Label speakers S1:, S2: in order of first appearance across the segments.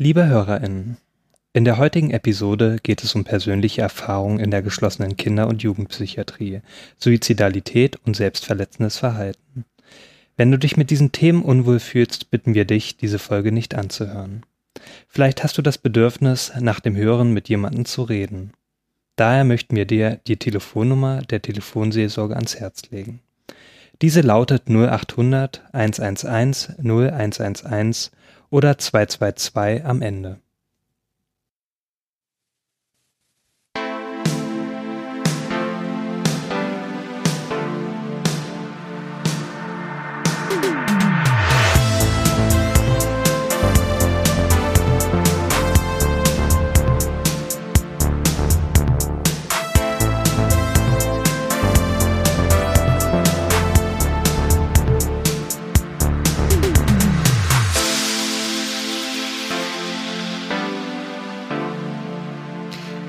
S1: Liebe HörerInnen, in der heutigen Episode geht es um persönliche Erfahrungen in der geschlossenen Kinder- und Jugendpsychiatrie, Suizidalität und selbstverletzendes Verhalten. Wenn du dich mit diesen Themen unwohl fühlst, bitten wir dich, diese Folge nicht anzuhören. Vielleicht hast du das Bedürfnis, nach dem Hören mit jemandem zu reden. Daher möchten wir dir die Telefonnummer der Telefonseelsorge ans Herz legen. Diese lautet 0800 111 0111 oder 222 am Ende.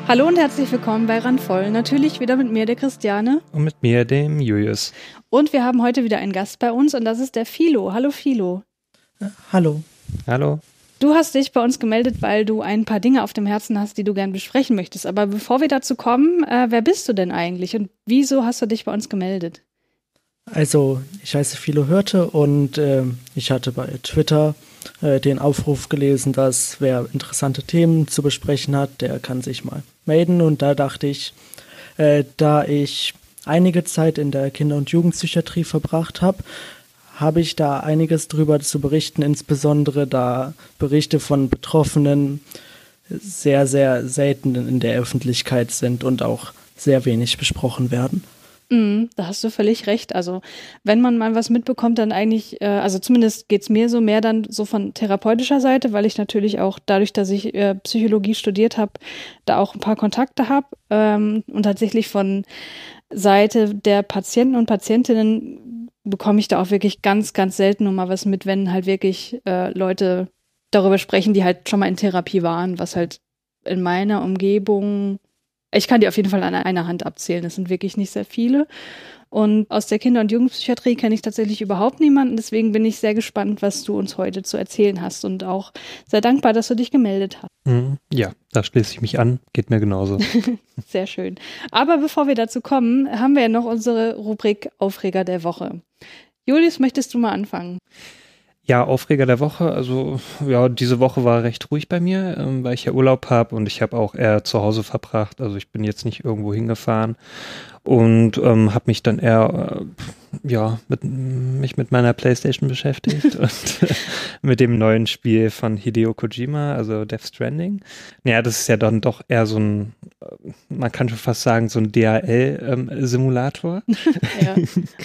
S2: Hallo und herzlich willkommen bei Randvoll. Natürlich wieder mit mir, der Christiane.
S1: Und mit mir, dem Julius.
S2: Und wir haben heute wieder einen Gast bei uns und das ist der Philo. Hallo Philo.
S3: Hallo.
S1: Hallo.
S2: Du hast dich bei uns gemeldet, weil du ein paar Dinge auf dem Herzen hast, die du gern besprechen möchtest. Aber bevor wir dazu kommen, äh, wer bist du denn eigentlich und wieso hast du dich bei uns gemeldet?
S3: Also, ich heiße Philo Hörte und äh, ich hatte bei Twitter äh, den Aufruf gelesen, dass wer interessante Themen zu besprechen hat, der kann sich mal melden. Und da dachte ich, äh, da ich einige Zeit in der Kinder- und Jugendpsychiatrie verbracht habe, habe ich da einiges drüber zu berichten, insbesondere da Berichte von Betroffenen sehr, sehr selten in der Öffentlichkeit sind und auch sehr wenig besprochen werden.
S2: Mm, da hast du völlig recht. Also wenn man mal was mitbekommt, dann eigentlich, äh, also zumindest geht's mir so mehr dann so von therapeutischer Seite, weil ich natürlich auch dadurch, dass ich äh, Psychologie studiert habe, da auch ein paar Kontakte habe ähm, und tatsächlich von Seite der Patienten und Patientinnen bekomme ich da auch wirklich ganz, ganz selten nur mal was mit, wenn halt wirklich äh, Leute darüber sprechen, die halt schon mal in Therapie waren, was halt in meiner Umgebung ich kann die auf jeden Fall an einer Hand abzählen. Das sind wirklich nicht sehr viele. Und aus der Kinder- und Jugendpsychiatrie kenne ich tatsächlich überhaupt niemanden. Deswegen bin ich sehr gespannt, was du uns heute zu erzählen hast und auch sehr dankbar, dass du dich gemeldet hast.
S1: Mhm. Ja, da schließe ich mich an. Geht mir genauso.
S2: sehr schön. Aber bevor wir dazu kommen, haben wir ja noch unsere Rubrik Aufreger der Woche. Julius, möchtest du mal anfangen?
S1: Ja, Aufreger der Woche. Also ja, diese Woche war recht ruhig bei mir, ähm, weil ich ja Urlaub habe und ich habe auch eher zu Hause verbracht. Also ich bin jetzt nicht irgendwo hingefahren und ähm, habe mich dann eher äh, ja mit mich mit meiner PlayStation beschäftigt und mit dem neuen Spiel von Hideo Kojima, also Death Stranding. Naja, das ist ja dann doch eher so ein, äh, man kann schon fast sagen so ein DHL-Simulator.
S2: Ähm, ja.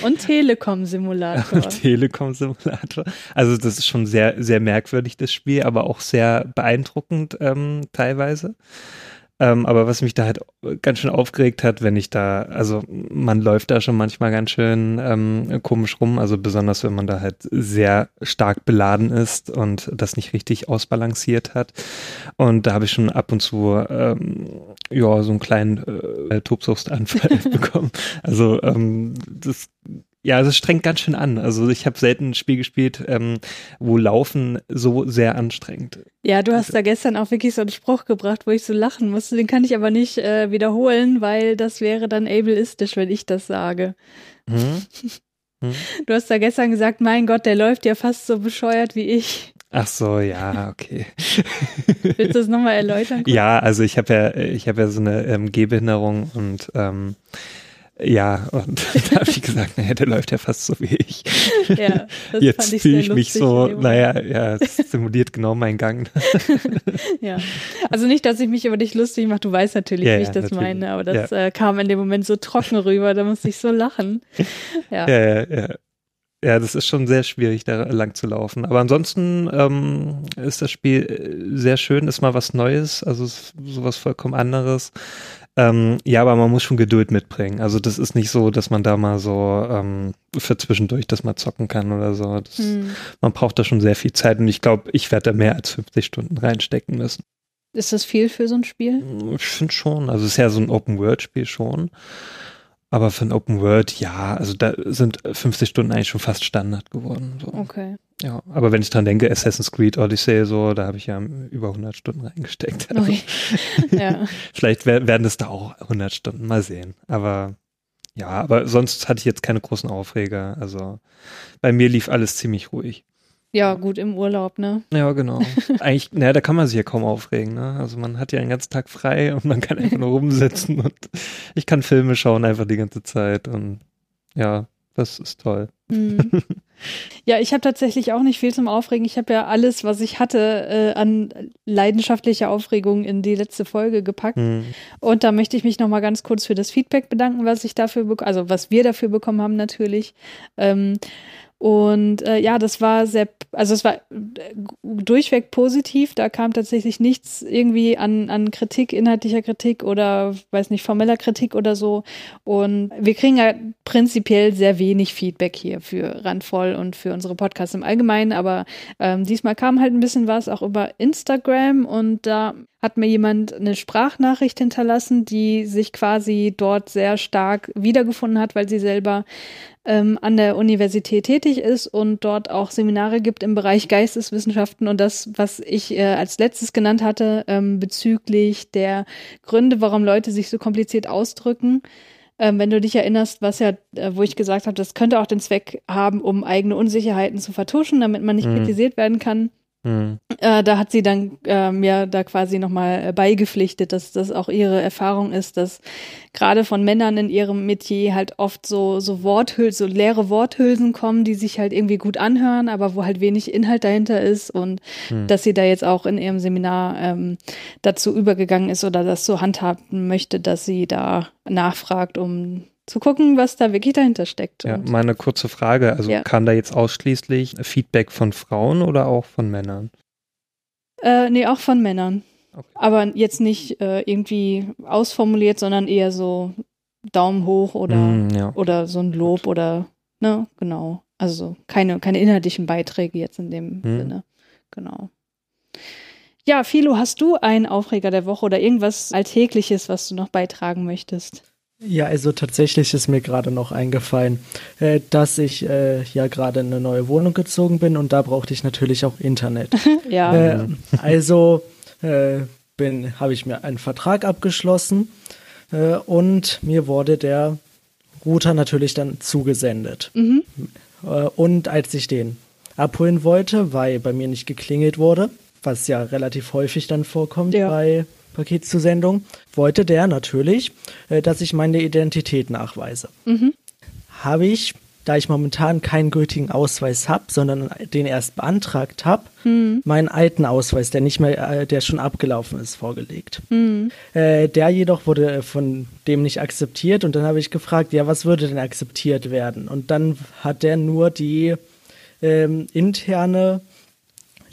S2: Und Telekom-Simulator.
S1: Telekom-Simulator. Also das ist schon sehr sehr merkwürdig das Spiel, aber auch sehr beeindruckend ähm, teilweise. Ähm, aber was mich da halt ganz schön aufgeregt hat, wenn ich da, also man läuft da schon manchmal ganz schön ähm, komisch rum, also besonders wenn man da halt sehr stark beladen ist und das nicht richtig ausbalanciert hat. Und da habe ich schon ab und zu ähm, ja so einen kleinen äh, Tobsuchtsanfall bekommen. Also ähm, das ja, also es strengt ganz schön an. Also ich habe selten ein Spiel gespielt, ähm, wo Laufen so sehr anstrengt.
S2: Ja, du hast da gestern auch wirklich so einen Spruch gebracht, wo ich so lachen musste. Den kann ich aber nicht äh, wiederholen, weil das wäre dann ableistisch, wenn ich das sage. Hm? Hm? Du hast da gestern gesagt, mein Gott, der läuft ja fast so bescheuert wie ich.
S1: Ach so, ja, okay.
S2: Willst du das nochmal erläutern?
S1: Kurz? Ja, also ich habe ja, ich habe ja so eine ähm, Gehbehinderung und ähm, ja, und da habe ich gesagt, naja, der läuft ja fast so wie ich. Ja, das Jetzt fühle ich mich so, naja, ja, es simuliert genau meinen Gang.
S2: ja, also nicht, dass ich mich über dich lustig mache, du weißt natürlich, ja, wie ich das natürlich. meine, aber das ja. äh, kam in dem Moment so trocken rüber, da musste ich so lachen.
S1: Ja, ja, ja. ja. Ja, das ist schon sehr schwierig, da lang zu laufen. Aber ansonsten ähm, ist das Spiel äh, sehr schön, ist mal was Neues, also sowas vollkommen anderes. Ähm, ja, aber man muss schon Geduld mitbringen. Also das ist nicht so, dass man da mal so ähm, für zwischendurch das mal zocken kann oder so. Das, hm. Man braucht da schon sehr viel Zeit und ich glaube, ich werde da mehr als 50 Stunden reinstecken müssen.
S2: Ist das viel für so ein Spiel?
S1: Ich finde schon. Also es ist ja so ein Open-World-Spiel schon. Aber für ein Open World, ja, also da sind 50 Stunden eigentlich schon fast Standard geworden. So.
S2: Okay.
S1: Ja, aber wenn ich dran denke, Assassin's Creed Odyssey, so, da habe ich ja über 100 Stunden reingesteckt. Also
S2: Okay. ja.
S1: Vielleicht wer- werden es da auch 100 Stunden, mal sehen. Aber ja, aber sonst hatte ich jetzt keine großen Aufreger. Also bei mir lief alles ziemlich ruhig.
S2: Ja, gut, im Urlaub, ne?
S1: Ja, genau. Eigentlich, naja, da kann man sich ja kaum aufregen. Ne? Also man hat ja den ganzen Tag frei und man kann einfach nur rumsitzen und ich kann Filme schauen einfach die ganze Zeit und ja, das ist toll.
S2: Mhm. Ja, ich habe tatsächlich auch nicht viel zum Aufregen. Ich habe ja alles, was ich hatte, äh, an leidenschaftlicher Aufregung in die letzte Folge gepackt.
S1: Hm.
S2: Und da möchte ich mich nochmal ganz kurz für das Feedback bedanken, was ich dafür, also was wir dafür bekommen haben natürlich. Ähm, und äh, ja, das war sehr, also es war durchweg positiv. Da kam tatsächlich nichts irgendwie an, an Kritik, inhaltlicher Kritik oder weiß nicht, formeller Kritik oder so. Und wir kriegen ja prinzipiell sehr wenig Feedback hier für Randvoll und für unsere Podcasts im Allgemeinen. Aber ähm, diesmal kam halt ein bisschen was auch über Instagram und da hat mir jemand eine Sprachnachricht hinterlassen, die sich quasi dort sehr stark wiedergefunden hat, weil sie selber ähm, an der Universität tätig ist und dort auch Seminare gibt im Bereich Geisteswissenschaften und das, was ich äh, als letztes genannt hatte, ähm, bezüglich der Gründe, warum Leute sich so kompliziert ausdrücken. Ähm, wenn du dich erinnerst, was ja, äh, wo ich gesagt habe, das könnte auch den Zweck haben, um eigene Unsicherheiten zu vertuschen, damit man nicht
S1: Mhm.
S2: kritisiert werden kann.
S1: Hm.
S2: Äh, da hat sie dann äh, mir da quasi nochmal äh, beigepflichtet, dass das auch ihre Erfahrung ist, dass gerade von Männern in ihrem Metier halt oft so, so Worthülsen, so leere Worthülsen kommen, die sich halt irgendwie gut anhören, aber wo halt wenig Inhalt dahinter ist und
S1: Hm.
S2: dass sie da jetzt auch in ihrem Seminar ähm, dazu übergegangen ist oder das so handhaben möchte, dass sie da nachfragt, um zu gucken, was da wirklich dahinter steckt.
S1: Ja,
S2: Und,
S1: mal eine kurze Frage. Also
S2: Ja.
S1: kam da jetzt ausschließlich Feedback von Frauen oder auch von Männern?
S2: äh, nee, auch von Männern.
S1: Okay.
S2: Aber jetzt nicht äh, irgendwie ausformuliert, sondern eher so Daumen hoch oder,
S1: Hm, ja.
S2: oder so ein Lob oder, ne, genau. Also keine, keine inhaltlichen Beiträge jetzt in dem
S1: Hm.
S2: Sinne. Genau. Ja, Philo, hast du einen Aufreger der Woche oder irgendwas Alltägliches, was du noch beitragen möchtest?
S3: Ja, also tatsächlich ist mir gerade noch eingefallen, äh, dass ich äh, ja gerade in eine neue Wohnung gezogen bin und da brauchte ich natürlich auch Internet.
S2: Ja.
S3: Äh, also äh, bin, habe ich mir einen Vertrag abgeschlossen äh, und mir wurde der Router natürlich dann zugesendet.
S2: Mhm.
S3: Äh, und als ich den abholen wollte, weil bei mir nicht geklingelt wurde, was ja relativ häufig dann vorkommt
S2: Ja.
S3: bei Paketzusendung, wollte der natürlich, äh, dass ich meine Identität nachweise.
S2: Mhm.
S3: Habe ich, da ich momentan keinen gültigen Ausweis habe, sondern den erst beantragt habe,
S2: Mhm.
S3: meinen alten Ausweis, der nicht mehr, äh, der schon abgelaufen ist, vorgelegt.
S2: Mhm.
S3: Äh, der jedoch wurde äh, von dem nicht akzeptiert und dann habe ich gefragt, ja, was würde denn akzeptiert werden? Und dann hat der nur die ähm, interne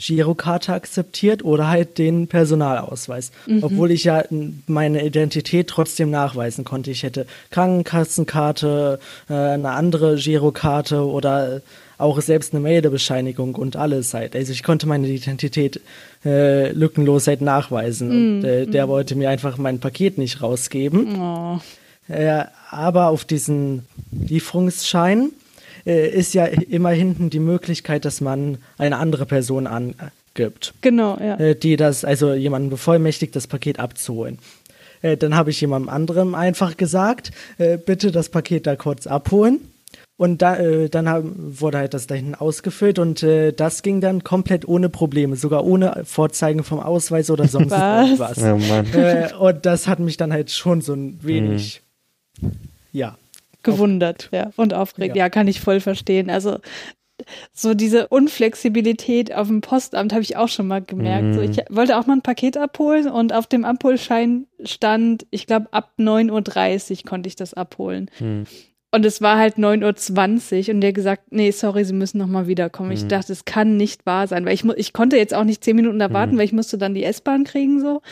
S3: Girokarte akzeptiert oder halt den Personalausweis. Obwohl ich ja meine Identität trotzdem nachweisen konnte. Ich hätte Krankenkassenkarte, äh, eine andere Girokarte oder auch selbst eine Meldebescheinigung und alles halt. Also ich konnte meine Identität äh, lückenlos halt nachweisen. Und äh, der wollte mir einfach mein Paket nicht rausgeben.
S2: Oh.
S3: Äh, aber auf diesen Lieferungsschein äh, ist ja immer hinten die Möglichkeit, dass man eine andere Person angibt,
S2: Genau, ja.
S3: äh, die das, also jemanden bevollmächtigt, das Paket abzuholen. Äh, dann habe ich jemandem anderem einfach gesagt, äh, bitte das Paket da kurz abholen. Und da, äh, dann haben, wurde halt das da hinten ausgefüllt und äh, das ging dann komplett ohne Probleme, sogar ohne Vorzeigen vom Ausweis oder sonst
S2: Was?
S3: irgendwas.
S1: Oh Mann.
S3: Äh, und das hat mich dann halt schon so ein wenig, ja.
S2: Gewundert, ja, und aufgeregt. Ja.
S3: Ja.
S2: kann ich voll verstehen. Also so diese Unflexibilität auf dem Postamt habe ich auch schon mal gemerkt. So, ich wollte auch mal ein Paket abholen und auf dem Abholschein stand, ich glaube, ab 9.30 Uhr konnte ich das abholen.
S1: Hm.
S2: Und es war halt 9.20 Uhr und der gesagt, nee, sorry, Sie müssen nochmal wiederkommen. Ich dachte, es kann nicht wahr sein, weil ich, ich konnte jetzt auch nicht zehn Minuten da warten, weil ich musste dann die S-Bahn kriegen so.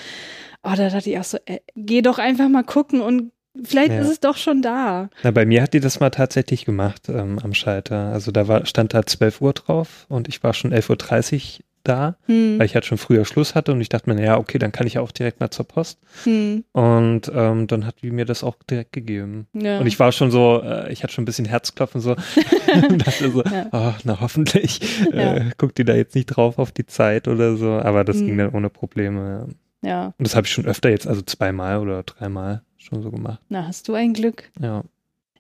S2: Aber da dachte ich auch so, äh, geh doch einfach mal gucken und vielleicht
S1: Ja.
S2: ist es doch schon da.
S1: Na, bei mir hat die das mal tatsächlich gemacht ähm, am Schalter. Also da war, stand da 12 Uhr drauf und ich war schon 11.30 Uhr da, hm. weil ich halt schon früher Schluss hatte und ich dachte mir, ja, okay, dann kann ich ja auch direkt mal zur Post. Hm. Und ähm, dann hat die mir das auch direkt gegeben. Ja. Und ich war schon so, äh, ich hatte schon ein bisschen Herzklopfen so und dachte so, ja. oh, na hoffentlich ja. äh, guckt die da jetzt nicht drauf auf die Zeit oder so, aber das hm. ging dann ohne Probleme. Ja. Und das habe ich schon öfter jetzt, also zweimal oder dreimal schon so gemacht.
S2: Na, hast du ein Glück.
S1: Ja.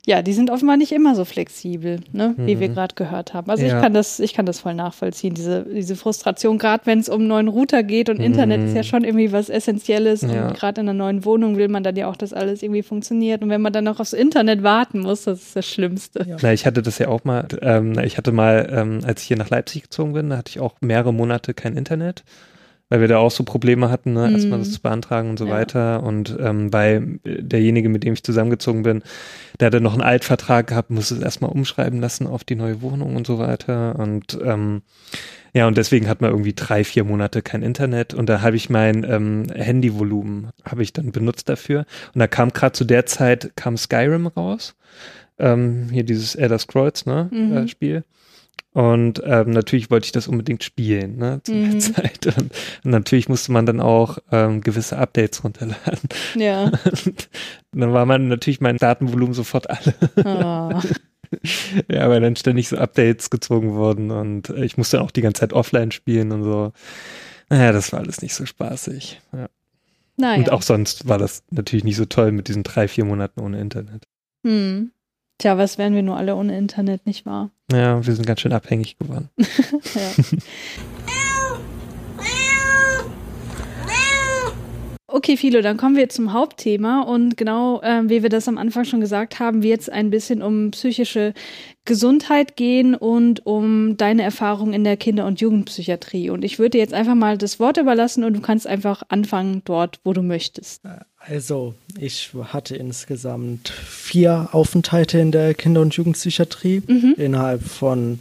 S2: Ja, die sind offenbar nicht immer so flexibel, ne? wie mhm. wir gerade gehört haben. Also ja. ich kann das, ich kann das voll nachvollziehen, diese, diese Frustration, gerade wenn es um einen neuen Router geht und mhm. Internet ist ja schon irgendwie was Essentielles ja. und gerade in einer neuen Wohnung will man dann ja auch, dass alles irgendwie funktioniert. Und wenn man dann noch aufs Internet warten muss, das ist das Schlimmste.
S1: Ja. Na, ich hatte das ja auch mal, ähm, ich hatte mal, ähm, als ich hier nach Leipzig gezogen bin, da hatte ich auch mehrere Monate kein Internet weil wir da auch so Probleme hatten, ne, erstmal das mhm. zu beantragen und so ja. weiter. Und ähm, weil derjenige, mit dem ich zusammengezogen bin, der hatte noch einen Altvertrag gehabt, musste es erstmal umschreiben lassen auf die neue Wohnung und so weiter. Und ähm, ja, und deswegen hat man irgendwie drei, vier Monate kein Internet und da habe ich mein ähm, Handyvolumen habe ich dann benutzt dafür. Und da kam gerade zu der Zeit kam Skyrim raus. Ähm, hier dieses Elder Scrolls, ne, mhm. äh, Spiel. Und ähm, natürlich wollte ich das unbedingt spielen, ne, zu mhm. der Zeit. Und, und, natürlich musste man dann auch ähm, gewisse Updates runterladen.
S2: Ja.
S1: Und dann war man natürlich mein Datenvolumen sofort alle. Oh. ja, weil dann ständig so Updates gezogen wurden und ich musste auch die ganze Zeit offline spielen und so. Naja, das war alles nicht so spaßig. Ja. Naja. Und auch sonst war das natürlich nicht so toll mit diesen drei, vier Monaten ohne Internet.
S2: Hm. Tja, was wären wir nur alle ohne Internet, nicht wahr?
S1: Ja, wir sind ganz schön abhängig geworden.
S2: Okay, Philo, dann kommen wir zum Hauptthema und genau äh, wie wir das am Anfang schon gesagt haben, wird es ein bisschen um psychische Gesundheit gehen und um deine Erfahrung in der Kinder- und Jugendpsychiatrie. Und ich würde dir jetzt einfach mal das Wort überlassen und du kannst einfach anfangen dort, wo du möchtest.
S3: Also, ich hatte insgesamt vier Aufenthalte in der Kinder- und Jugendpsychiatrie mhm. innerhalb von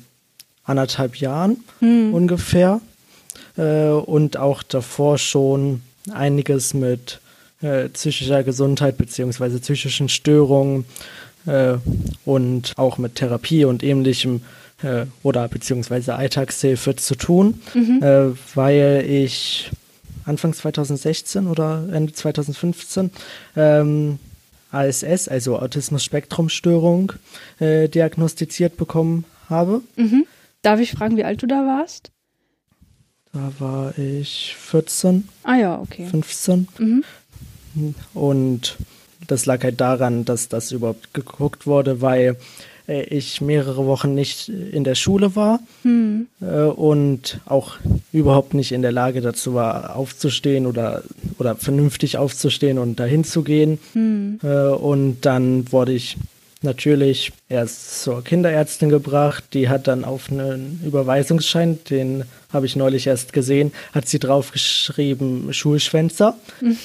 S3: anderthalb Jahren mhm. ungefähr. Äh, und auch davor schon einiges mit äh, psychischer Gesundheit beziehungsweise psychischen Störungen äh, und auch mit Therapie und ähnlichem äh, oder beziehungsweise Alltagshilfe zu tun, mhm. Äh, weil ich Anfang 2016 oder Ende 2015 ähm, ASS, also Autismus-Spektrum-Störung, äh, diagnostiziert bekommen habe.
S2: Mhm. Darf ich fragen, wie alt du da warst?
S3: Da war ich 14.
S2: Ah ja, okay.
S3: 15. Mhm. Und das lag halt daran, dass das überhaupt geguckt wurde, weil ich mehrere Wochen nicht in der Schule war hm. äh, und auch überhaupt nicht in der Lage dazu war, aufzustehen oder, oder vernünftig aufzustehen und dahin zu gehen. Hm. Äh, und dann wurde ich natürlich erst zur Kinderärztin gebracht. Die hat dann auf einen Überweisungsschein, den habe ich neulich erst gesehen, hat sie draufgeschrieben Schulschwänzer. Hm.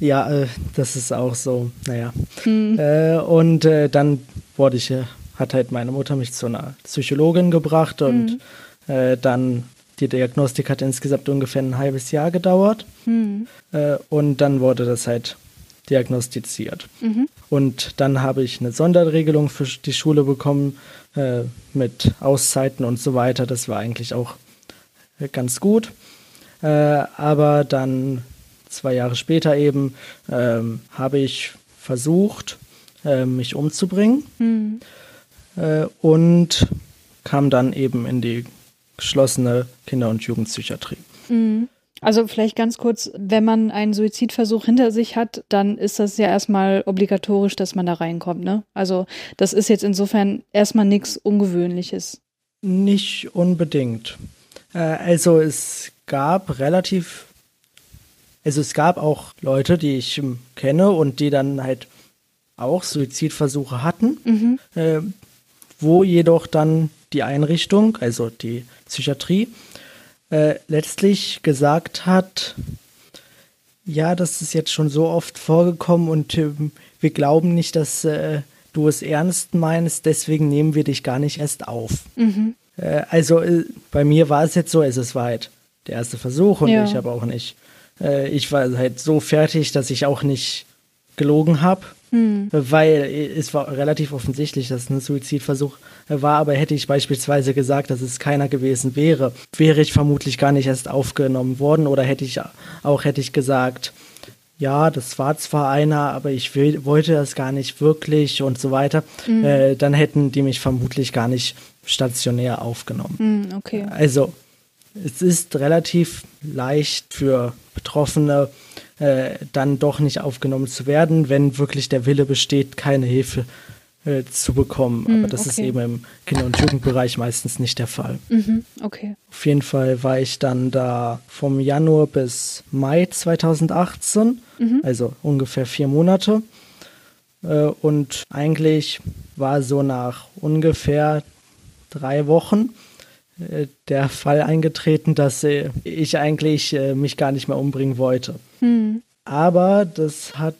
S3: Ja, äh, das ist auch so, naja. Hm. Äh, und äh, dann ich, äh, hat halt meine Mutter mich zu einer Psychologin gebracht und hm. Äh, dann die Diagnostik hat insgesamt ungefähr ein halbes Jahr gedauert. Hm. Äh, und dann wurde das halt diagnostiziert. Mhm. Und dann habe ich eine Sonderregelung für die Schule bekommen mit Auszeiten und so weiter. Das war eigentlich auch ganz gut. aber dann zwei Jahre später eben, ähm, habe ich versucht, äh, mich umzubringen mhm. äh, und kam dann eben in die geschlossene Kinder- und Jugendpsychiatrie.
S2: Mhm. Also vielleicht ganz kurz, wenn man einen Suizidversuch hinter sich hat, dann ist das ja erstmal obligatorisch, dass man da reinkommt, ne? Also das ist jetzt insofern erstmal nichts Ungewöhnliches.
S3: Nicht unbedingt. Äh, also es gab relativ also es gab auch Leute, die ich kenne und die dann halt auch Suizidversuche hatten, mhm. äh, wo jedoch dann die Einrichtung, also die Psychiatrie, äh, letztlich gesagt hat, ja, das ist jetzt schon so oft vorgekommen und äh, wir glauben nicht, dass äh, du es ernst meinst, deswegen nehmen wir dich gar nicht erst auf. Mhm. Äh, also äh, bei mir war es jetzt so, es war halt der erste Versuch und ja. ich habe auch nicht ich war halt so fertig, dass ich auch nicht gelogen habe. Hm. Weil es war relativ offensichtlich, dass es ein Suizidversuch war, aber hätte ich beispielsweise gesagt, dass es keiner gewesen wäre, wäre ich vermutlich gar nicht erst aufgenommen worden oder hätte ich auch hätte ich gesagt, ja, das war zwar einer, aber ich will, wollte das gar nicht wirklich und so weiter, mhm. äh, dann hätten die mich vermutlich gar nicht stationär aufgenommen.
S2: Mhm, okay.
S3: Also es ist relativ leicht für Betroffene, äh, dann doch nicht aufgenommen zu werden, wenn wirklich der Wille besteht, keine Hilfe äh, zu bekommen. Mhm, Aber das okay. ist eben im Kinder- und Jugendbereich meistens nicht der Fall.
S2: Mhm, okay.
S3: Auf jeden Fall war ich dann da vom Januar bis Mai 2018, mhm. also ungefähr vier Monate. Äh, und eigentlich war so nach ungefähr drei Wochen äh, der Fall eingetreten, dass äh, ich eigentlich äh, mich gar nicht mehr umbringen wollte. Mhm. Aber das hat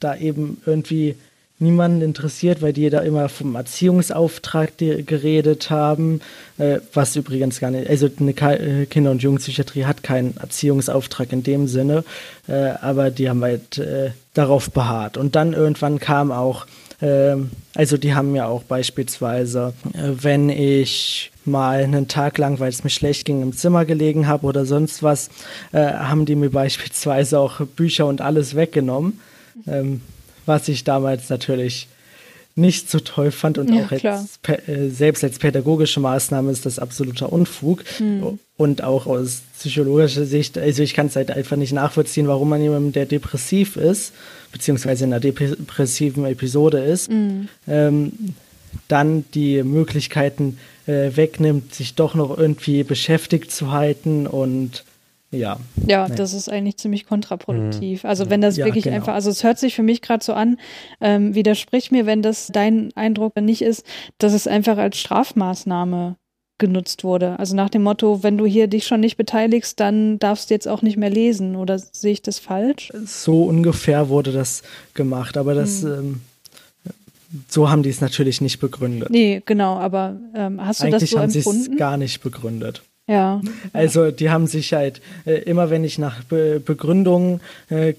S3: da eben irgendwie niemanden interessiert, weil die da immer vom Erziehungsauftrag geredet haben, äh, was übrigens gar nicht, also eine äh, Kinder- und Jugendpsychiatrie hat keinen Erziehungsauftrag in dem Sinne, äh, aber die haben halt äh, darauf beharrt. Und dann irgendwann kam auch, ähm, also die haben ja auch beispielsweise, äh, wenn ich mal einen Tag lang, weil es mir schlecht ging, im Zimmer gelegen habe oder sonst was, äh, haben die mir beispielsweise auch Bücher und alles weggenommen. Ähm, was ich damals natürlich nicht so toll fand und ja, auch als, äh, selbst als pädagogische Maßnahme ist das absoluter Unfug. Mhm. Und auch aus psychologischer Sicht, also ich kann es halt einfach nicht nachvollziehen, warum man jemandem, der depressiv ist, beziehungsweise in einer depressiven Episode ist, mhm. ähm, dann die Möglichkeiten äh, wegnimmt, sich doch noch irgendwie beschäftigt zu halten und ja.
S2: Ja, nee. das ist eigentlich ziemlich kontraproduktiv. Mhm. Also wenn das ja, wirklich genau. einfach, also es hört sich für mich gerade so an, ähm, widersprich mir, wenn das dein Eindruck nicht ist, dass es einfach als Strafmaßnahme genutzt wurde. Also nach dem Motto, wenn du hier dich schon nicht beteiligst, dann darfst du jetzt auch nicht mehr lesen. Oder sehe ich das falsch?
S3: So ungefähr wurde das gemacht, aber das mhm. ähm, so haben die es natürlich nicht begründet.
S2: Nee, genau, aber ähm, hast du
S3: Eigentlich
S2: das so
S3: haben
S2: empfunden?
S3: Sie es gar nicht begründet.
S2: Ja.
S3: Also die haben sich halt äh, immer, wenn ich nach Be Begründungen äh,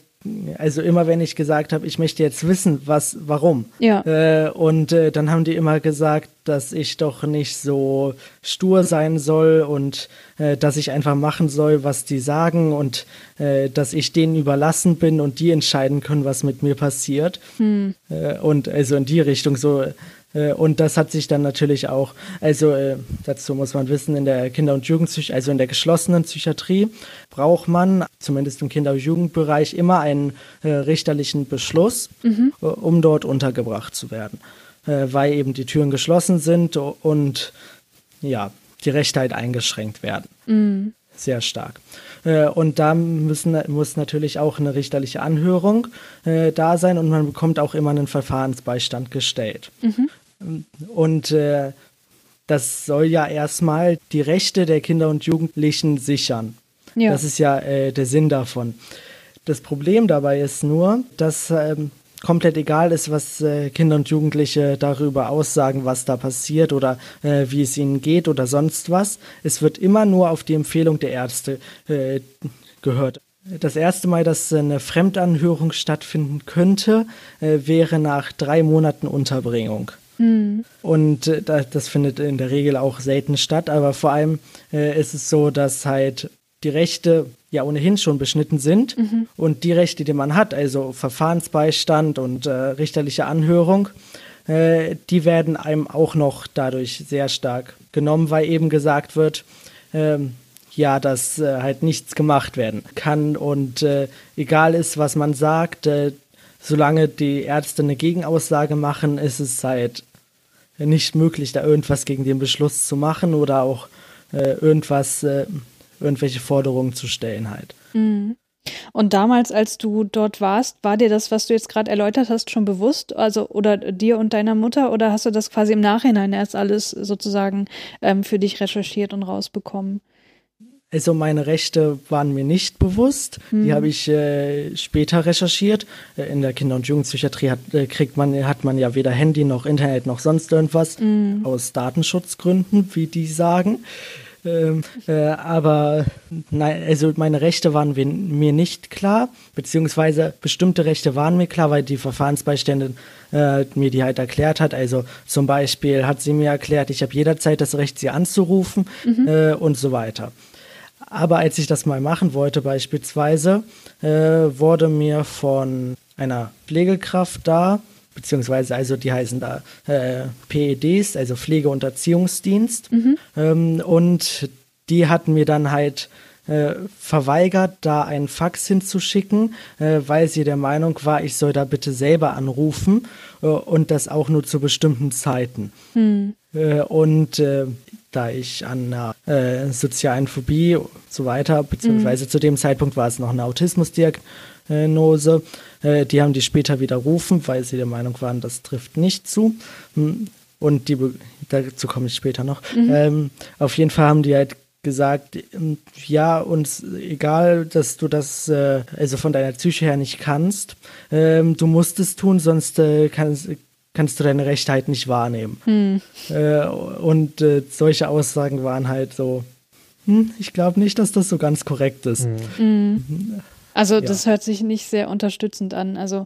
S3: also immer wenn ich gesagt habe, ich möchte jetzt wissen, was, warum.
S2: Ja.
S3: Äh, und äh, dann haben die immer gesagt, dass ich doch nicht so stur sein soll und äh, dass ich einfach machen soll, was die sagen und äh, dass ich denen überlassen bin und die entscheiden können, was mit mir passiert. Hm. Äh, und also in die Richtung so äh, und das hat sich dann natürlich auch, also dazu muss man wissen, in der Kinder- und Jugendpsychiatrie, also in der geschlossenen Psychiatrie, braucht man, zumindest im Kinder- und Jugendbereich, immer einen äh, richterlichen Beschluss, mhm. äh, um dort untergebracht zu werden. Äh, weil eben die Türen geschlossen sind und ja, die Rechte halt eingeschränkt werden. Mhm. Sehr stark. Äh, und da müssen, muss natürlich auch eine richterliche Anhörung äh, da sein und man bekommt auch immer einen Verfahrensbeistand gestellt. Mhm. Und äh, das soll ja erstmal die Rechte der Kinder und Jugendlichen sichern. Ja. Das ist ja äh, der Sinn davon. Das Problem dabei ist nur, dass ähm, komplett egal ist, was äh, Kinder und Jugendliche darüber aussagen, was da passiert oder äh, wie es ihnen geht oder sonst was. Es wird immer nur auf die Empfehlung der Ärzte äh, gehört. Das erste Mal, dass eine Fremdanhörung stattfinden könnte, äh, wäre nach drei Monaten Unterbringung. Mhm. Und äh, das findet in der Regel auch selten statt, aber vor allem äh, ist es so, dass halt die Rechte ja ohnehin schon beschnitten sind mhm. und die Rechte, die man hat, also Verfahrensbeistand und äh, richterliche Anhörung, äh, die werden einem auch noch dadurch sehr stark genommen, weil eben gesagt wird, ähm, ja, dass äh, halt nichts gemacht werden kann und äh, egal ist, was man sagt, äh, solange die Ärzte eine Gegenaussage machen, ist es halt nicht möglich, da irgendwas gegen den Beschluss zu machen oder auch äh, irgendwas, äh, irgendwelche Forderungen zu stellen halt.
S2: Mhm. Und damals, als du dort warst, war dir das, was du jetzt gerade erläutert hast, schon bewusst? Also, oder dir und deiner Mutter? Oder hast du das quasi im Nachhinein erst alles sozusagen ähm, für dich recherchiert und rausbekommen?
S3: Also meine Rechte waren mir nicht bewusst. Mhm. Die habe ich äh, später recherchiert. Äh, in der Kinder- und Jugendpsychiatrie hat, äh, kriegt man, hat man ja weder Handy noch Internet noch sonst irgendwas mhm. aus Datenschutzgründen, wie die sagen. Ähm, äh, aber nein, also meine Rechte waren mir nicht klar, beziehungsweise bestimmte Rechte waren mir klar, weil die Verfahrensbeiständin äh, mir die halt erklärt hat. Also zum Beispiel hat sie mir erklärt, ich habe jederzeit das Recht, sie anzurufen mhm. äh, und so weiter. Aber als ich das mal machen wollte, beispielsweise, äh, wurde mir von einer Pflegekraft da, beziehungsweise also die heißen da äh, PEDs, also Pflege- und Erziehungsdienst. Mhm. Ähm, und die hatten mir dann halt äh, verweigert, da einen Fax hinzuschicken, äh, weil sie der Meinung war, ich soll da bitte selber anrufen äh, und das auch nur zu bestimmten Zeiten. Mhm. und äh, da ich an einer äh, sozialen Phobie so weiter, beziehungsweise mhm. zu dem Zeitpunkt war es noch eine Autismusdiagnose, äh, die haben die später widerrufen, weil sie der Meinung waren, das trifft nicht zu. Hm, und die, dazu komme ich später noch. Mhm. Ähm, auf jeden Fall haben die halt gesagt, ähm, ja, uns egal, dass du das äh, also von deiner Psyche her nicht kannst, ähm, du musst es tun, sonst äh, kannst, kannst du deine Rechte halt nicht wahrnehmen. Hm. Äh, und äh, solche Aussagen waren halt so, hm, ich glaube nicht, dass das so ganz korrekt ist. Hm.
S2: Mhm. Also ja. das hört sich nicht sehr unterstützend an. Also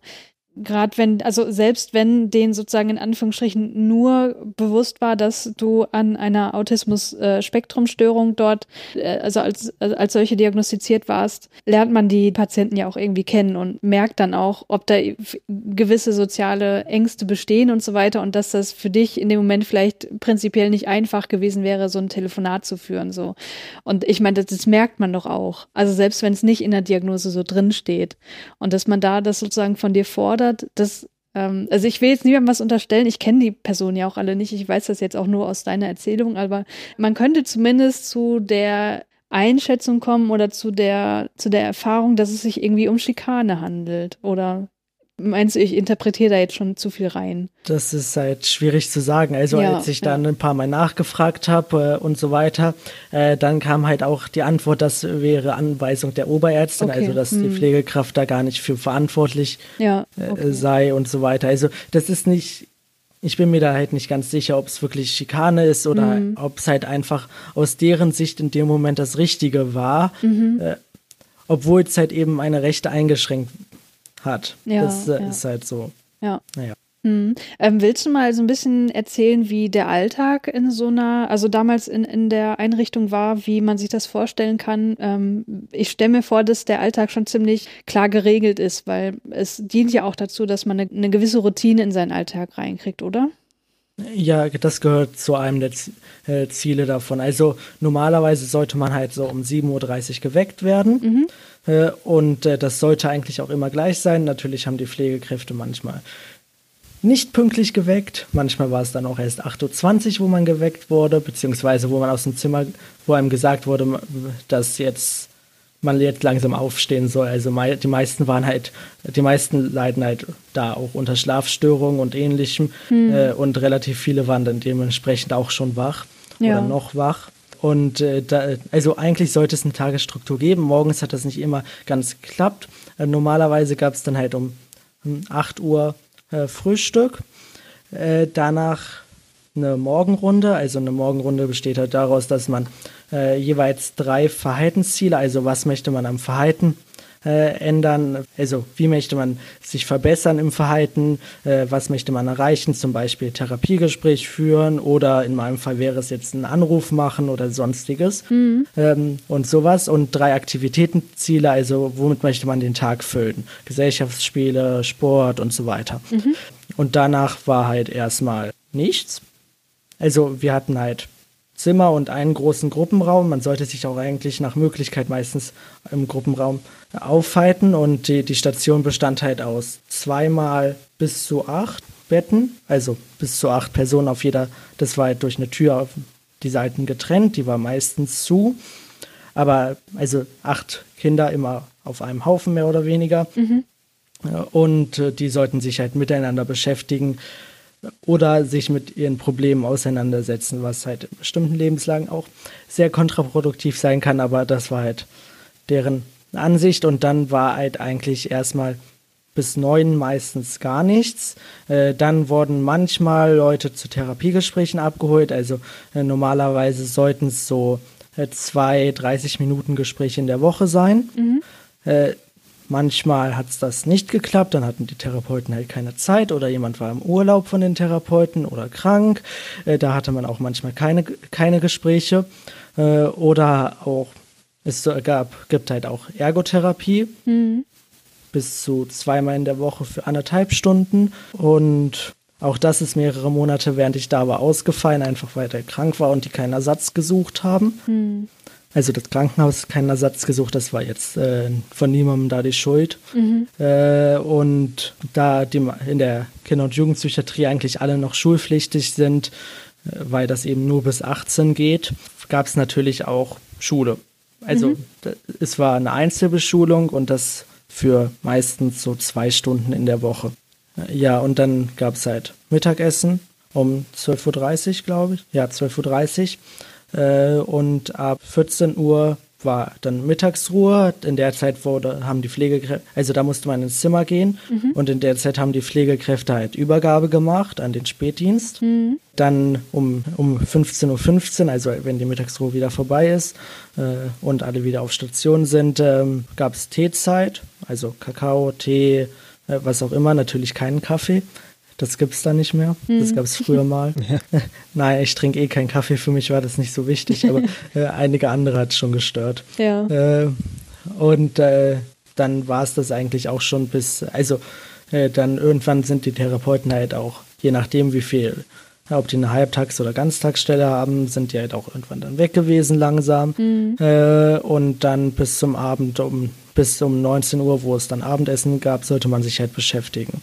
S2: gerade wenn, also selbst wenn denen sozusagen in Anführungsstrichen nur bewusst war, dass du an einer Autismus-Spektrumstörung dort, äh, also als, also als solche diagnostiziert warst, lernt man die Patienten ja auch irgendwie kennen und merkt dann auch, ob da gewisse soziale Ängste bestehen und so weiter und dass das für dich in dem Moment vielleicht prinzipiell nicht einfach gewesen wäre, so ein Telefonat zu führen, so. Und ich meine, das, das merkt man doch auch. Also selbst wenn es nicht in der Diagnose so drin steht und dass man da das sozusagen von dir fordert, gefordert, dass ähm, also ich will jetzt niemandem was unterstellen, ich kenne die Personen ja auch alle nicht, ich weiß das jetzt auch nur aus deiner Erzählung, aber man könnte zumindest zu der Einschätzung kommen oder zu der, zu der Erfahrung, dass es sich irgendwie um Schikane handelt oder Meinst du, ich interpretiere da jetzt schon zu viel rein?
S3: Das ist halt schwierig zu sagen. Also ja, als ich dann ja. ein paar Mal nachgefragt habe äh, und so weiter, äh, dann kam halt auch die Antwort, das wäre Anweisung der Oberärztin, okay. also dass hm. die Pflegekraft da gar nicht für verantwortlich ja, äh, okay. äh, sei und so weiter. Also das ist nicht, ich bin mir da halt nicht ganz sicher, ob es wirklich Schikane ist oder mhm. ob es halt einfach aus deren Sicht in dem Moment das Richtige war. Mhm. Äh, obwohl es halt eben eine Rechte eingeschränkt hat. Ja, das äh, ja. ist halt so.
S2: Ja. Naja. Hm. Ähm, willst du mal so ein bisschen erzählen, wie der Alltag in so einer, also damals in, in der Einrichtung war, wie man sich das vorstellen kann? Ähm, ich stelle mir vor, dass der Alltag schon ziemlich klar geregelt ist, weil es dient ja auch dazu, dass man eine, eine gewisse Routine in seinen Alltag reinkriegt, oder?
S3: Ja, das gehört zu einem der äh, Ziele davon. Also normalerweise sollte man halt so um 7.30 Uhr geweckt werden. Mhm. Äh, und äh, das sollte eigentlich auch immer gleich sein. Natürlich haben die Pflegekräfte manchmal nicht pünktlich geweckt. Manchmal war es dann auch erst 8.20 Uhr, wo man geweckt wurde, beziehungsweise wo man aus dem Zimmer, wo einem gesagt wurde, dass jetzt man jetzt langsam aufstehen soll. Also die meisten waren halt, die meisten leiden halt da auch unter Schlafstörungen und ähnlichem. Hm. Äh, und relativ viele waren dann dementsprechend auch schon wach ja. oder noch wach. Und äh, da, also eigentlich sollte es eine Tagesstruktur geben. Morgens hat das nicht immer ganz geklappt. Äh, normalerweise gab es dann halt um 8 Uhr äh, Frühstück. Äh, danach eine Morgenrunde. Also eine Morgenrunde besteht halt daraus, dass man äh, jeweils drei Verhaltensziele, also was möchte man am Verhalten äh, ändern, also wie möchte man sich verbessern im Verhalten, äh, was möchte man erreichen, zum Beispiel Therapiegespräch führen oder in meinem Fall wäre es jetzt ein Anruf machen oder sonstiges mhm. ähm, und sowas und drei Aktivitätenziele, also womit möchte man den Tag füllen, Gesellschaftsspiele, Sport und so weiter. Mhm. Und danach war halt erstmal nichts. Also wir hatten halt Zimmer und einen großen Gruppenraum. Man sollte sich auch eigentlich nach Möglichkeit meistens im Gruppenraum aufhalten und die, die Station bestand halt aus zweimal bis zu acht Betten, also bis zu acht Personen auf jeder. Das war halt durch eine Tür auf die Seiten getrennt, die war meistens zu. Aber also acht Kinder immer auf einem Haufen mehr oder weniger. Mhm. Und äh, die sollten sich halt miteinander beschäftigen oder sich mit ihren Problemen auseinandersetzen, was halt in bestimmten Lebenslagen auch sehr kontraproduktiv sein kann, aber das war halt deren Ansicht und dann war halt eigentlich erstmal bis neun meistens gar nichts. Äh, dann wurden manchmal Leute zu Therapiegesprächen abgeholt. Also äh, normalerweise sollten es so äh, zwei 30 Minuten Gespräche in der Woche sein.
S2: Mhm.
S3: Manchmal hat es das nicht geklappt, dann hatten die Therapeuten halt keine Zeit oder jemand war im Urlaub von den Therapeuten oder krank. Äh, da hatte man auch manchmal keine, keine Gespräche. Äh, oder auch, es gab, gibt halt auch Ergotherapie.
S2: Mhm.
S3: Bis zu zweimal in der Woche für anderthalb Stunden. Und auch das ist mehrere Monate, während ich da war, ausgefallen, einfach weil der krank war und die keinen Ersatz gesucht haben.
S2: Mhm.
S3: Also das Krankenhaus hat keinen Ersatz gesucht, das war jetzt äh, von niemandem da die Schuld.
S2: Mhm.
S3: Äh, und da die in der Kinder- und Jugendpsychiatrie eigentlich alle noch schulpflichtig sind, äh, weil das eben nur bis 18 geht, gab es natürlich auch Schule. Also
S2: Mhm.
S3: es war eine Einzelbeschulung und das für meistens so zwei Stunden in der Woche. Äh, Ja, und dann gab es halt Mittagessen um 12.30 Uhr, glaube ich. Ja, 12.30 Uhr. Äh, und ab 14 Uhr war dann Mittagsruhe. In der Zeit wurde, haben die Pflegekräfte, also da musste man ins Zimmer gehen. Und in der Zeit haben die Pflegekräfte halt Übergabe gemacht an den Spätdienst.
S2: Mhm.
S3: Dann um, um 15.15 Uhr, also wenn die Mittagsruhe wieder vorbei ist äh, und alle wieder auf Station sind, ähm, gab es Teezeit, also Kakao, Tee, äh, was auch immer, natürlich keinen Kaffee. Das gibt es da nicht mehr. Das gab es früher mal. Nein, ich trinke eh keinen Kaffee, für mich war das nicht so wichtig, aber äh, einige andere hat es schon gestört.
S2: Ja.
S3: Äh, und äh, dann war es das eigentlich auch schon bis, also äh, dann irgendwann sind die Therapeuten halt auch, je nachdem wie viel, ja, ob die eine Halbtags- oder Ganztagsstelle haben, sind die halt auch irgendwann dann weg gewesen langsam. Äh, und dann bis zum Abend um bis um 19 Uhr, wo es dann Abendessen gab, sollte man sich halt beschäftigen.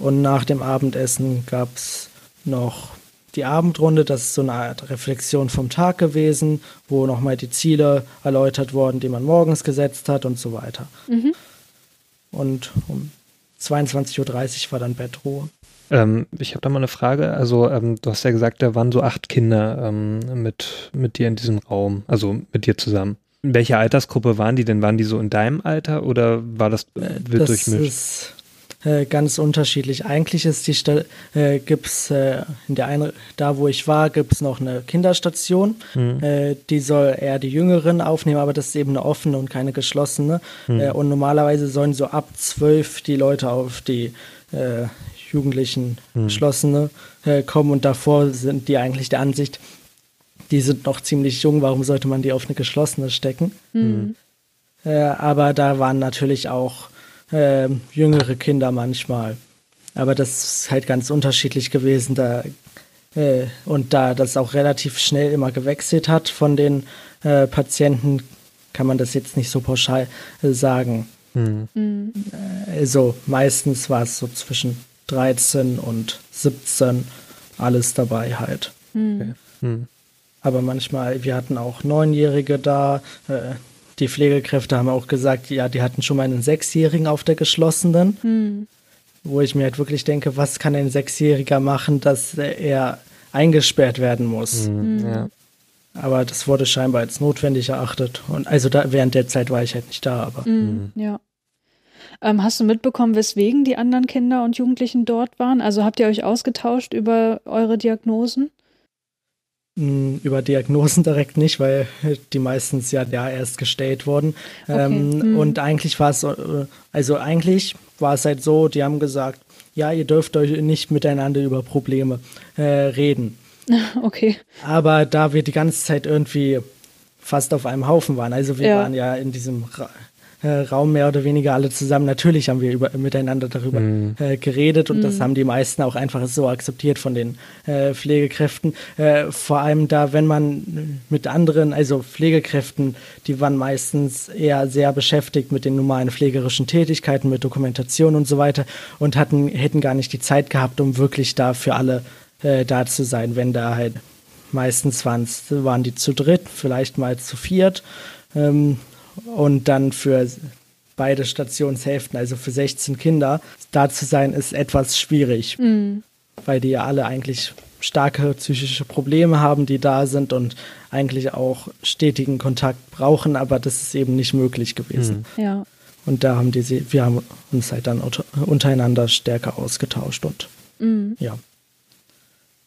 S3: Und nach dem Abendessen gab es noch die Abendrunde, das ist so eine Art Reflexion vom Tag gewesen, wo nochmal die Ziele erläutert wurden, die man morgens gesetzt hat und so weiter. Und um 22.30 Uhr war dann Bettruhe.
S1: Ähm, ich habe da mal eine Frage. Also, ähm, du hast ja gesagt, da waren so acht Kinder ähm, mit, mit dir in diesem Raum, also mit dir zusammen. In welcher Altersgruppe waren die denn? Waren die so in deinem Alter oder war das, wird
S3: das
S1: durchmischt?
S3: ist äh, ganz unterschiedlich. Eigentlich ist die Stelle, äh, gibt's äh, in der eine, da wo ich war, gibt es noch eine Kinderstation. Äh, die soll eher die Jüngeren aufnehmen, aber das ist eben eine offene und keine geschlossene. Äh, und normalerweise sollen so ab zwölf die Leute auf die äh, Jugendlichen geschlossene äh, kommen und davor sind die eigentlich der Ansicht, die sind noch ziemlich jung, warum sollte man die auf eine geschlossene stecken? Äh, aber da waren natürlich auch äh, jüngere Kinder manchmal. Aber das ist halt ganz unterschiedlich gewesen. Da, äh, und da das auch relativ schnell immer gewechselt hat von den äh, Patienten, kann man das jetzt nicht so pauschal äh, sagen.
S1: Hm.
S3: Also meistens war es so zwischen 13 und 17 alles dabei halt.
S1: Okay. Hm.
S3: Aber manchmal, wir hatten auch Neunjährige da. Die Pflegekräfte haben auch gesagt, ja, die hatten schon mal einen Sechsjährigen auf der geschlossenen. Wo ich mir halt wirklich denke, was kann ein Sechsjähriger machen, dass er eingesperrt werden muss.
S1: Hm, Ja.
S3: Aber das wurde scheinbar als notwendig erachtet. Und also da, während der Zeit war ich halt nicht da, aber
S2: Mhm. Ja. Ähm, hast du mitbekommen, weswegen die anderen Kinder und Jugendlichen dort waren? Also habt ihr euch ausgetauscht über eure Diagnosen?
S3: Über Diagnosen direkt nicht, weil die meistens ja, ja erst gestellt wurden.
S2: Okay,
S3: Ähm,
S2: mhm.
S3: Und eigentlich war es, äh, also eigentlich war es halt so, die haben gesagt, ja, ihr dürft euch nicht miteinander über Probleme äh, reden.
S2: Okay.
S3: Aber da wir die ganze Zeit irgendwie fast auf einem Haufen waren, also wir
S2: Ja.
S3: waren ja in diesem äh, Raum mehr oder weniger alle zusammen, natürlich haben wir über, miteinander darüber äh, geredet und das haben die meisten auch einfach so akzeptiert von den äh, Pflegekräften. Äh, vor allem da, wenn man mit anderen, also Pflegekräften, die waren meistens eher sehr beschäftigt mit den normalen pflegerischen Tätigkeiten, mit Dokumentation und so weiter und hatten, hätten gar nicht die Zeit gehabt, um wirklich da für alle äh, da zu sein, wenn da halt meistens waren die zu dritt, vielleicht mal zu viert. Ähm, und dann für beide Stationshälften, also für 16 Kinder, da zu sein, ist etwas schwierig, weil die ja alle eigentlich starke psychische Probleme haben, die da sind und eigentlich auch stetigen Kontakt brauchen, aber das ist eben nicht möglich gewesen.
S2: Ja.
S3: Und da haben die, sie- wir haben uns halt dann unter- untereinander stärker ausgetauscht und
S2: Mhm.
S3: ja.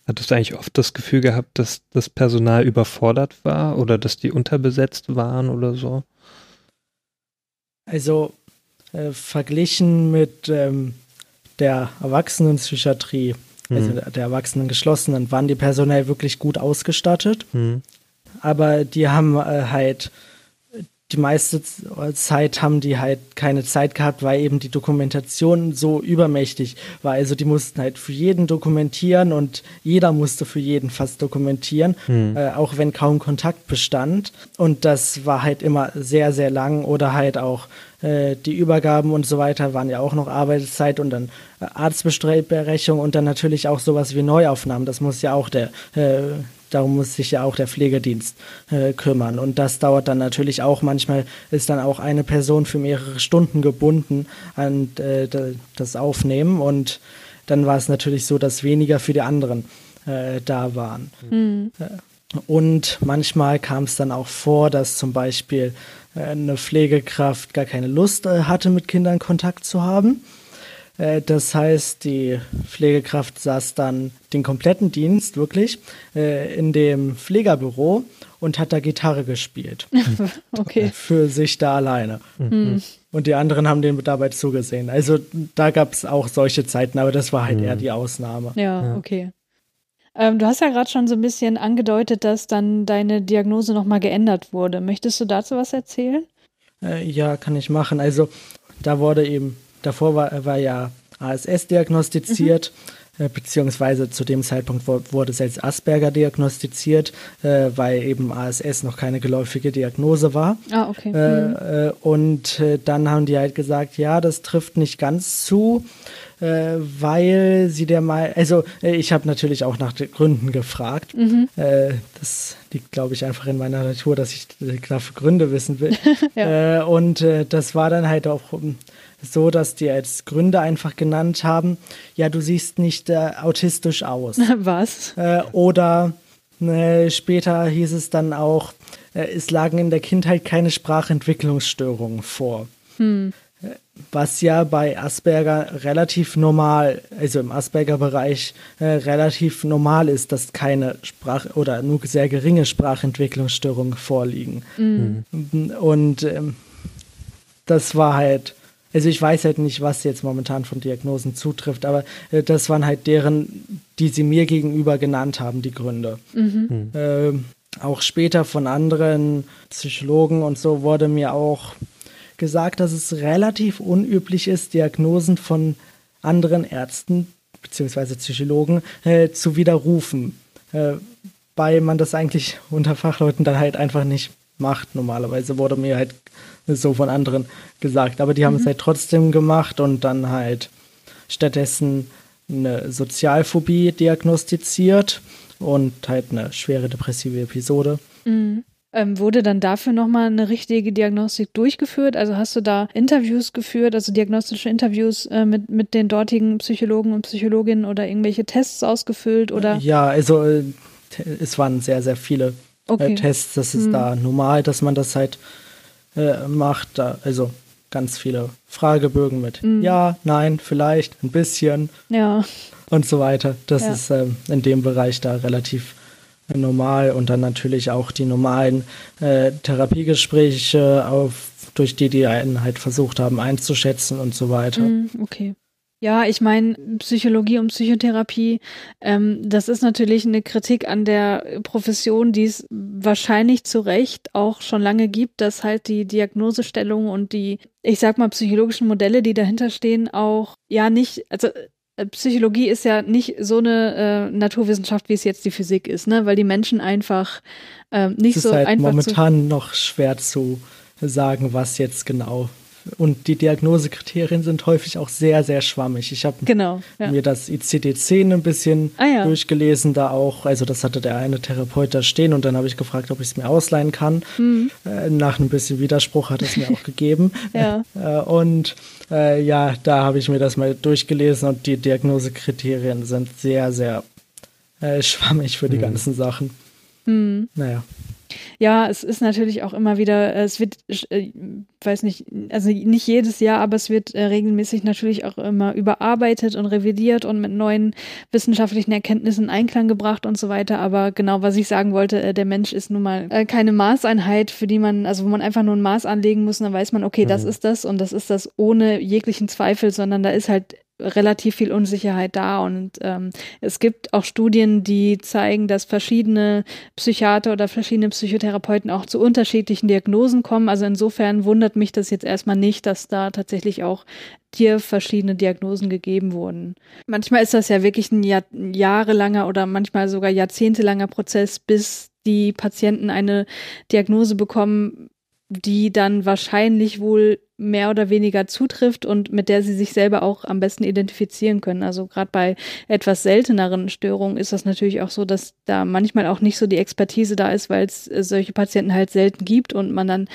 S1: Hattest du eigentlich oft das Gefühl gehabt, dass das Personal überfordert war oder dass die unterbesetzt waren oder so?
S3: Also äh, verglichen mit ähm, der Erwachsenenpsychiatrie, mhm. also der Erwachsenengeschlossenen, waren die personell wirklich gut ausgestattet. Mhm. Aber die haben äh, halt die meiste Zeit haben die halt keine Zeit gehabt, weil eben die Dokumentation so übermächtig war. Also die mussten halt für jeden dokumentieren und jeder musste für jeden fast dokumentieren, mhm. äh, auch wenn kaum Kontakt bestand. Und das war halt immer sehr, sehr lang oder halt auch äh, die Übergaben und so weiter waren ja auch noch Arbeitszeit und dann äh, Arztberechnung und dann natürlich auch sowas wie Neuaufnahmen. Das muss ja auch der äh, Darum muss sich ja auch der Pflegedienst äh, kümmern. Und das dauert dann natürlich auch. Manchmal ist dann auch eine Person für mehrere Stunden gebunden an äh, das Aufnehmen. Und dann war es natürlich so, dass weniger für die anderen äh, da waren. Mhm. Und manchmal kam es dann auch vor, dass zum Beispiel äh, eine Pflegekraft gar keine Lust äh, hatte, mit Kindern Kontakt zu haben das heißt, die Pflegekraft saß dann den kompletten Dienst wirklich äh, in dem Pflegerbüro und hat da Gitarre gespielt.
S2: okay.
S3: Für sich da alleine. Mhm. Und die anderen haben dem dabei zugesehen. Also da gab es auch solche Zeiten, aber das war halt mhm. eher die Ausnahme.
S2: Ja, ja. okay. Ähm, du hast ja gerade schon so ein bisschen angedeutet, dass dann deine Diagnose nochmal geändert wurde. Möchtest du dazu was erzählen?
S3: Äh, ja, kann ich machen. Also da wurde eben Davor war, war ja ASS diagnostiziert, mhm. äh, beziehungsweise zu dem Zeitpunkt wurde es als Asperger diagnostiziert, äh, weil eben ASS noch keine geläufige Diagnose war.
S2: Ah, okay.
S3: Äh, mhm. Äh, und äh, dann haben die halt gesagt, ja, das trifft nicht ganz zu äh, weil sie der mal, also äh, ich habe natürlich auch nach den Gründen gefragt. Mhm. Äh, das liegt, glaube ich, einfach in meiner Natur, dass ich dafür Gründe wissen will. ja. Äh, und äh, das war dann halt auch so, dass die als Gründe einfach genannt haben, ja, du siehst nicht äh, autistisch aus.
S2: Was?
S3: oder ne, später hieß es dann auch, es lagen in der Kindheit keine Sprachentwicklungsstörungen vor. Hm was ja bei Asperger relativ normal, also im Asperger-Bereich äh, relativ normal ist, dass keine Sprach- oder nur sehr geringe Sprachentwicklungsstörungen vorliegen. Mhm. Und ähm, das war halt, also ich weiß halt nicht, was jetzt momentan von Diagnosen zutrifft, aber äh, das waren halt deren, die sie mir gegenüber genannt haben, die Gründe. Mhm. Äh, auch später von anderen Psychologen und so wurde mir auch gesagt, dass es relativ unüblich ist, Diagnosen von anderen Ärzten bzw. Psychologen äh, zu widerrufen, äh, weil man das eigentlich unter Fachleuten dann halt einfach nicht macht. Normalerweise wurde mir halt so von anderen gesagt, aber die mhm. haben es mhm. halt trotzdem gemacht und dann halt stattdessen eine Sozialphobie diagnostiziert und halt eine schwere depressive Episode.
S2: Mhm. Ähm, wurde dann dafür nochmal eine richtige Diagnostik durchgeführt? Also hast du da Interviews geführt, also diagnostische Interviews äh, mit, mit den dortigen Psychologen und Psychologinnen oder irgendwelche Tests ausgefüllt? Oder?
S3: Ja, also äh, es waren sehr, sehr viele äh, okay. äh, Tests. Das ist hm. da normal, dass man das halt äh, macht. Da, also ganz viele Fragebögen mit hm. Ja, Nein, vielleicht, ein bisschen.
S2: Ja.
S3: Und so weiter. Das ja. ist ähm, in dem Bereich da relativ normal und dann natürlich auch die normalen äh, Therapiegespräche, auf, durch die die einen halt versucht haben einzuschätzen und so weiter. Mm,
S2: okay. Ja, ich meine, Psychologie und Psychotherapie, ähm, das ist natürlich eine Kritik an der Profession, die es wahrscheinlich zu Recht auch schon lange gibt, dass halt die Diagnosestellung und die, ich sag mal, psychologischen Modelle, die dahinter stehen, auch ja nicht, also äh, Psychologie ist ja nicht so eine äh, Naturwissenschaft, wie es jetzt die Physik ist, ne? Weil die Menschen einfach äh, nicht so
S3: halt
S2: einfach.
S3: Momentan noch schwer zu sagen, was jetzt genau und die Diagnosekriterien sind häufig auch sehr, sehr schwammig. Ich habe
S2: genau, ja.
S3: mir das ICD-10 ein bisschen ah, ja. durchgelesen, da auch, also das hatte der eine Therapeut da stehen und dann habe ich gefragt, ob ich es mir ausleihen kann. Mhm. Äh, nach ein bisschen Widerspruch hat es mir auch gegeben.
S2: Ja.
S3: Äh, und äh, ja, da habe ich mir das mal durchgelesen und die Diagnosekriterien sind sehr, sehr äh, schwammig für die mhm. ganzen Sachen.
S2: Mhm.
S3: Naja.
S2: Ja, es ist natürlich auch immer wieder, äh, es wird, äh, weiß nicht, also nicht jedes Jahr, aber es wird äh, regelmäßig natürlich auch immer überarbeitet und revidiert und mit neuen wissenschaftlichen Erkenntnissen in Einklang gebracht und so weiter. Aber genau, was ich sagen wollte, äh, der Mensch ist nun mal äh, keine Maßeinheit, für die man, also wo man einfach nur ein Maß anlegen muss und dann weiß man, okay, mhm. das ist das und das ist das ohne jeglichen Zweifel, sondern da ist halt relativ viel Unsicherheit da. Und ähm, es gibt auch Studien, die zeigen, dass verschiedene Psychiater oder verschiedene Psychotherapeuten auch zu unterschiedlichen Diagnosen kommen. Also insofern wundert mich das jetzt erstmal nicht, dass da tatsächlich auch dir verschiedene Diagnosen gegeben wurden. Manchmal ist das ja wirklich ein Jahr, jahrelanger oder manchmal sogar jahrzehntelanger Prozess, bis die Patienten eine Diagnose bekommen, die dann wahrscheinlich wohl mehr oder weniger zutrifft und mit der sie sich selber auch am besten identifizieren können. Also gerade bei etwas selteneren Störungen ist das natürlich auch so, dass da manchmal auch nicht so die Expertise da ist, weil es äh, solche Patienten halt selten gibt und man dann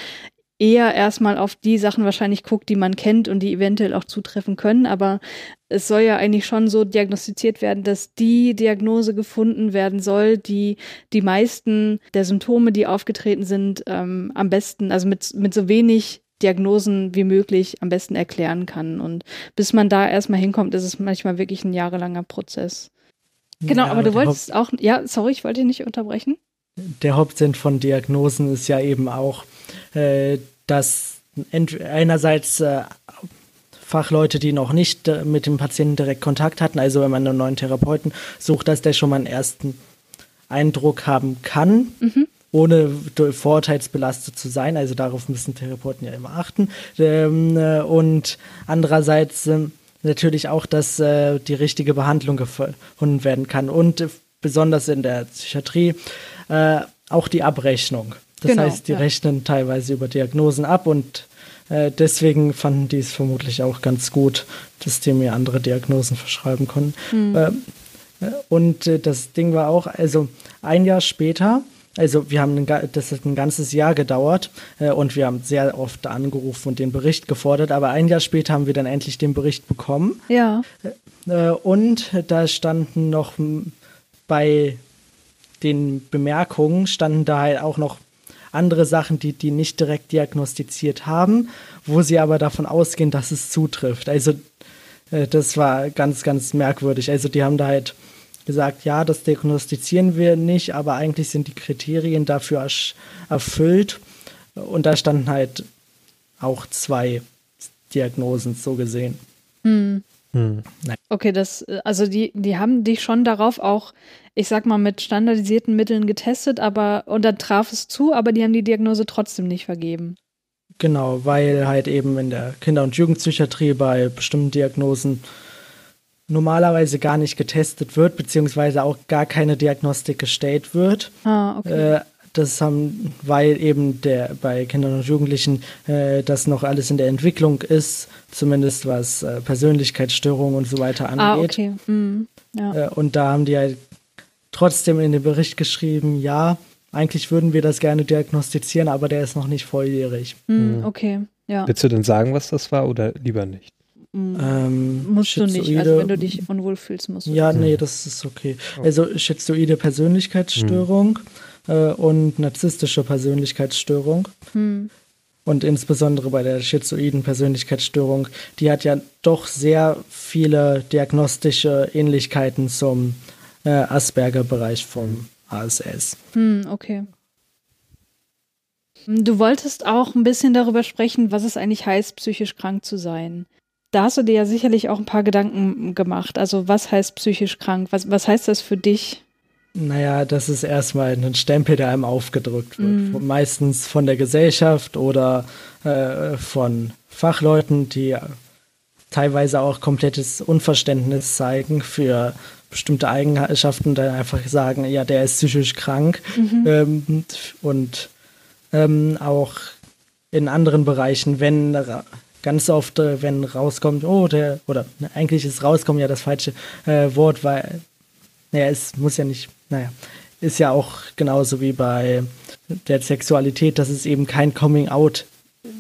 S2: eher erstmal auf die Sachen wahrscheinlich guckt, die man kennt und die eventuell auch zutreffen können. Aber es soll ja eigentlich schon so diagnostiziert werden, dass die Diagnose gefunden werden soll, die die meisten der Symptome, die aufgetreten sind, ähm, am besten, also mit, mit so wenig Diagnosen wie möglich am besten erklären kann. Und bis man da erstmal hinkommt, ist es manchmal wirklich ein jahrelanger Prozess. Genau, ja, aber du wolltest auch, ja, sorry, ich wollte dich nicht unterbrechen.
S3: Der Hauptsinn von Diagnosen ist ja eben auch, äh, dass einerseits äh, Fachleute, die noch nicht äh, mit dem Patienten direkt Kontakt hatten, also wenn man einen neuen Therapeuten sucht, dass der schon mal einen ersten Eindruck haben kann. Mhm ohne vorurteilsbelastet zu sein. Also darauf müssen Therapeuten ja immer achten. Ähm, äh, und andererseits äh, natürlich auch, dass äh, die richtige Behandlung gefunden werden kann. Und besonders in der Psychiatrie äh, auch die Abrechnung. Das genau, heißt, die ja. rechnen teilweise über Diagnosen ab und äh, deswegen fanden die es vermutlich auch ganz gut, dass die mir andere Diagnosen verschreiben konnten. Mhm. und das Ding war auch, also ein Jahr später also wir haben, ein, das hat ein ganzes Jahr gedauert äh, und wir haben sehr oft angerufen und den Bericht gefordert, aber ein Jahr später haben wir dann endlich den Bericht bekommen.
S2: Ja.
S3: Äh, und da standen noch bei den Bemerkungen standen da halt auch noch andere Sachen, die die nicht direkt diagnostiziert haben, wo sie aber davon ausgehen, dass es zutrifft. Also äh, das war ganz, ganz merkwürdig. Also die haben da halt gesagt, ja, das diagnostizieren wir nicht, aber eigentlich sind die Kriterien dafür erfüllt. Und da standen halt auch zwei Diagnosen so gesehen.
S2: Hm. Hm. Okay, das, also die, die haben dich schon darauf auch, ich sag mal, mit standardisierten Mitteln getestet, aber und dann traf es zu, aber die haben die Diagnose trotzdem nicht vergeben.
S3: Genau, weil halt eben in der Kinder- und Jugendpsychiatrie bei bestimmten Diagnosen normalerweise gar nicht getestet wird, beziehungsweise auch gar keine Diagnostik gestellt wird.
S2: Ah, okay.
S3: Äh, das haben, weil eben der bei Kindern und Jugendlichen äh, das noch alles in der Entwicklung ist, zumindest was äh, Persönlichkeitsstörungen und so weiter
S2: ah, angeht. Ah, okay. Mhm.
S3: Ja. Äh, und da haben die halt trotzdem in den Bericht geschrieben, ja, eigentlich würden wir das gerne diagnostizieren, aber der ist noch nicht volljährig.
S2: Mhm, okay, ja.
S1: Willst du denn sagen, was das war oder lieber nicht?
S2: Mhm. Ähm, musst du nicht, also wenn du dich unwohl fühlst, musst du
S3: Ja, nee, das ist okay. Also schizoide Persönlichkeitsstörung mhm. äh, und narzisstische Persönlichkeitsstörung. Mhm. Und insbesondere bei der schizoiden Persönlichkeitsstörung, die hat ja doch sehr viele diagnostische Ähnlichkeiten zum äh, Asperger-Bereich vom ASS.
S2: Hm, okay. Du wolltest auch ein bisschen darüber sprechen, was es eigentlich heißt, psychisch krank zu sein da hast du dir ja sicherlich auch ein paar Gedanken gemacht. Also was heißt psychisch krank? Was, was heißt das für dich?
S3: Naja, das ist erstmal ein Stempel, der einem aufgedrückt wird. Mm. Meistens von der Gesellschaft oder äh, von Fachleuten, die teilweise auch komplettes Unverständnis zeigen für bestimmte Eigenschaften, dann einfach sagen, ja, der ist psychisch krank. Mhm. Ähm, und ähm, auch in anderen Bereichen, wenn ganz oft, äh, wenn rauskommt, oh, der, oder ne, eigentlich ist rauskommen ja das falsche äh, Wort, weil, naja, es muss ja nicht, naja, ist ja auch genauso wie bei der Sexualität, dass es eben kein Coming Out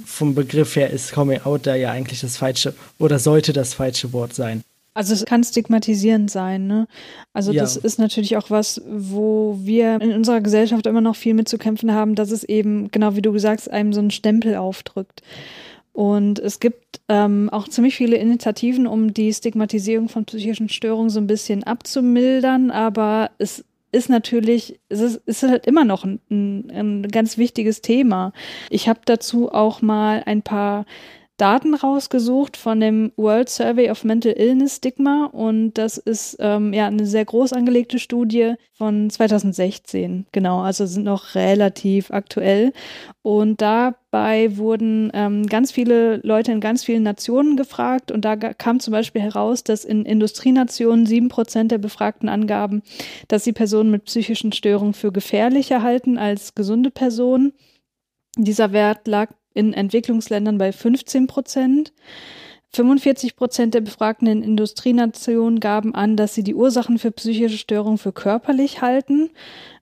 S3: vom Begriff her ist Coming Out da ja eigentlich das falsche oder sollte das falsche Wort sein.
S2: Also es kann stigmatisierend sein, ne? Also ja. das ist natürlich auch was, wo wir in unserer Gesellschaft immer noch viel mit zu kämpfen haben, dass es eben, genau wie du gesagt einem so einen Stempel aufdrückt. Und es gibt ähm, auch ziemlich viele Initiativen, um die Stigmatisierung von psychischen Störungen so ein bisschen abzumildern, aber es ist natürlich, es ist, ist halt immer noch ein, ein ganz wichtiges Thema. Ich habe dazu auch mal ein paar Daten rausgesucht von dem World Survey of Mental Illness Stigma und das ist ähm, ja eine sehr groß angelegte Studie von 2016. Genau, also sind noch relativ aktuell. Und dabei wurden ähm, ganz viele Leute in ganz vielen Nationen gefragt und da kam zum Beispiel heraus, dass in Industrienationen sieben Prozent der Befragten angaben, dass sie Personen mit psychischen Störungen für gefährlicher halten als gesunde Personen. Dieser Wert lag in Entwicklungsländern bei 15 Prozent. 45 Prozent der Befragten in Industrienationen gaben an, dass sie die Ursachen für psychische Störungen für körperlich halten.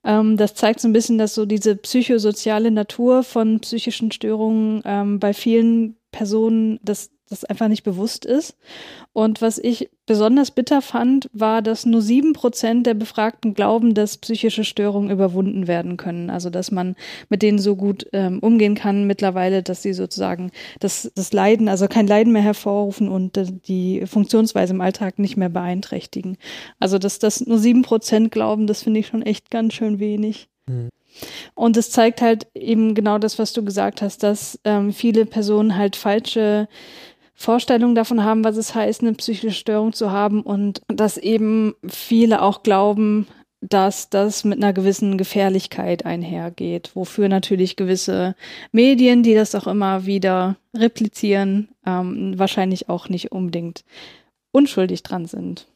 S2: Ähm, das zeigt so ein bisschen, dass so diese psychosoziale Natur von psychischen Störungen ähm, bei vielen Personen das das einfach nicht bewusst ist. Und was ich besonders bitter fand, war, dass nur sieben Prozent der Befragten glauben, dass psychische Störungen überwunden werden können. Also dass man mit denen so gut ähm, umgehen kann mittlerweile, dass sie sozusagen das, das Leiden, also kein Leiden mehr hervorrufen und äh, die Funktionsweise im Alltag nicht mehr beeinträchtigen. Also dass das nur sieben Prozent glauben, das finde ich schon echt ganz schön wenig. Mhm. Und es zeigt halt eben genau das, was du gesagt hast, dass ähm, viele Personen halt falsche Vorstellung davon haben, was es heißt, eine psychische Störung zu haben und dass eben viele auch glauben, dass das mit einer gewissen Gefährlichkeit einhergeht, wofür natürlich gewisse Medien, die das auch immer wieder replizieren, ähm, wahrscheinlich auch nicht unbedingt unschuldig dran sind.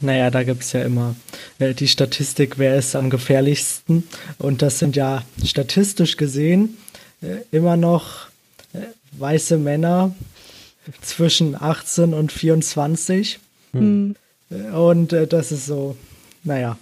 S3: Naja, da gibt es ja immer äh, die Statistik, wer ist am gefährlichsten. Und das sind ja statistisch gesehen äh, immer noch äh, weiße Männer, zwischen 18 und 24. Hm. Und äh, das ist so, naja.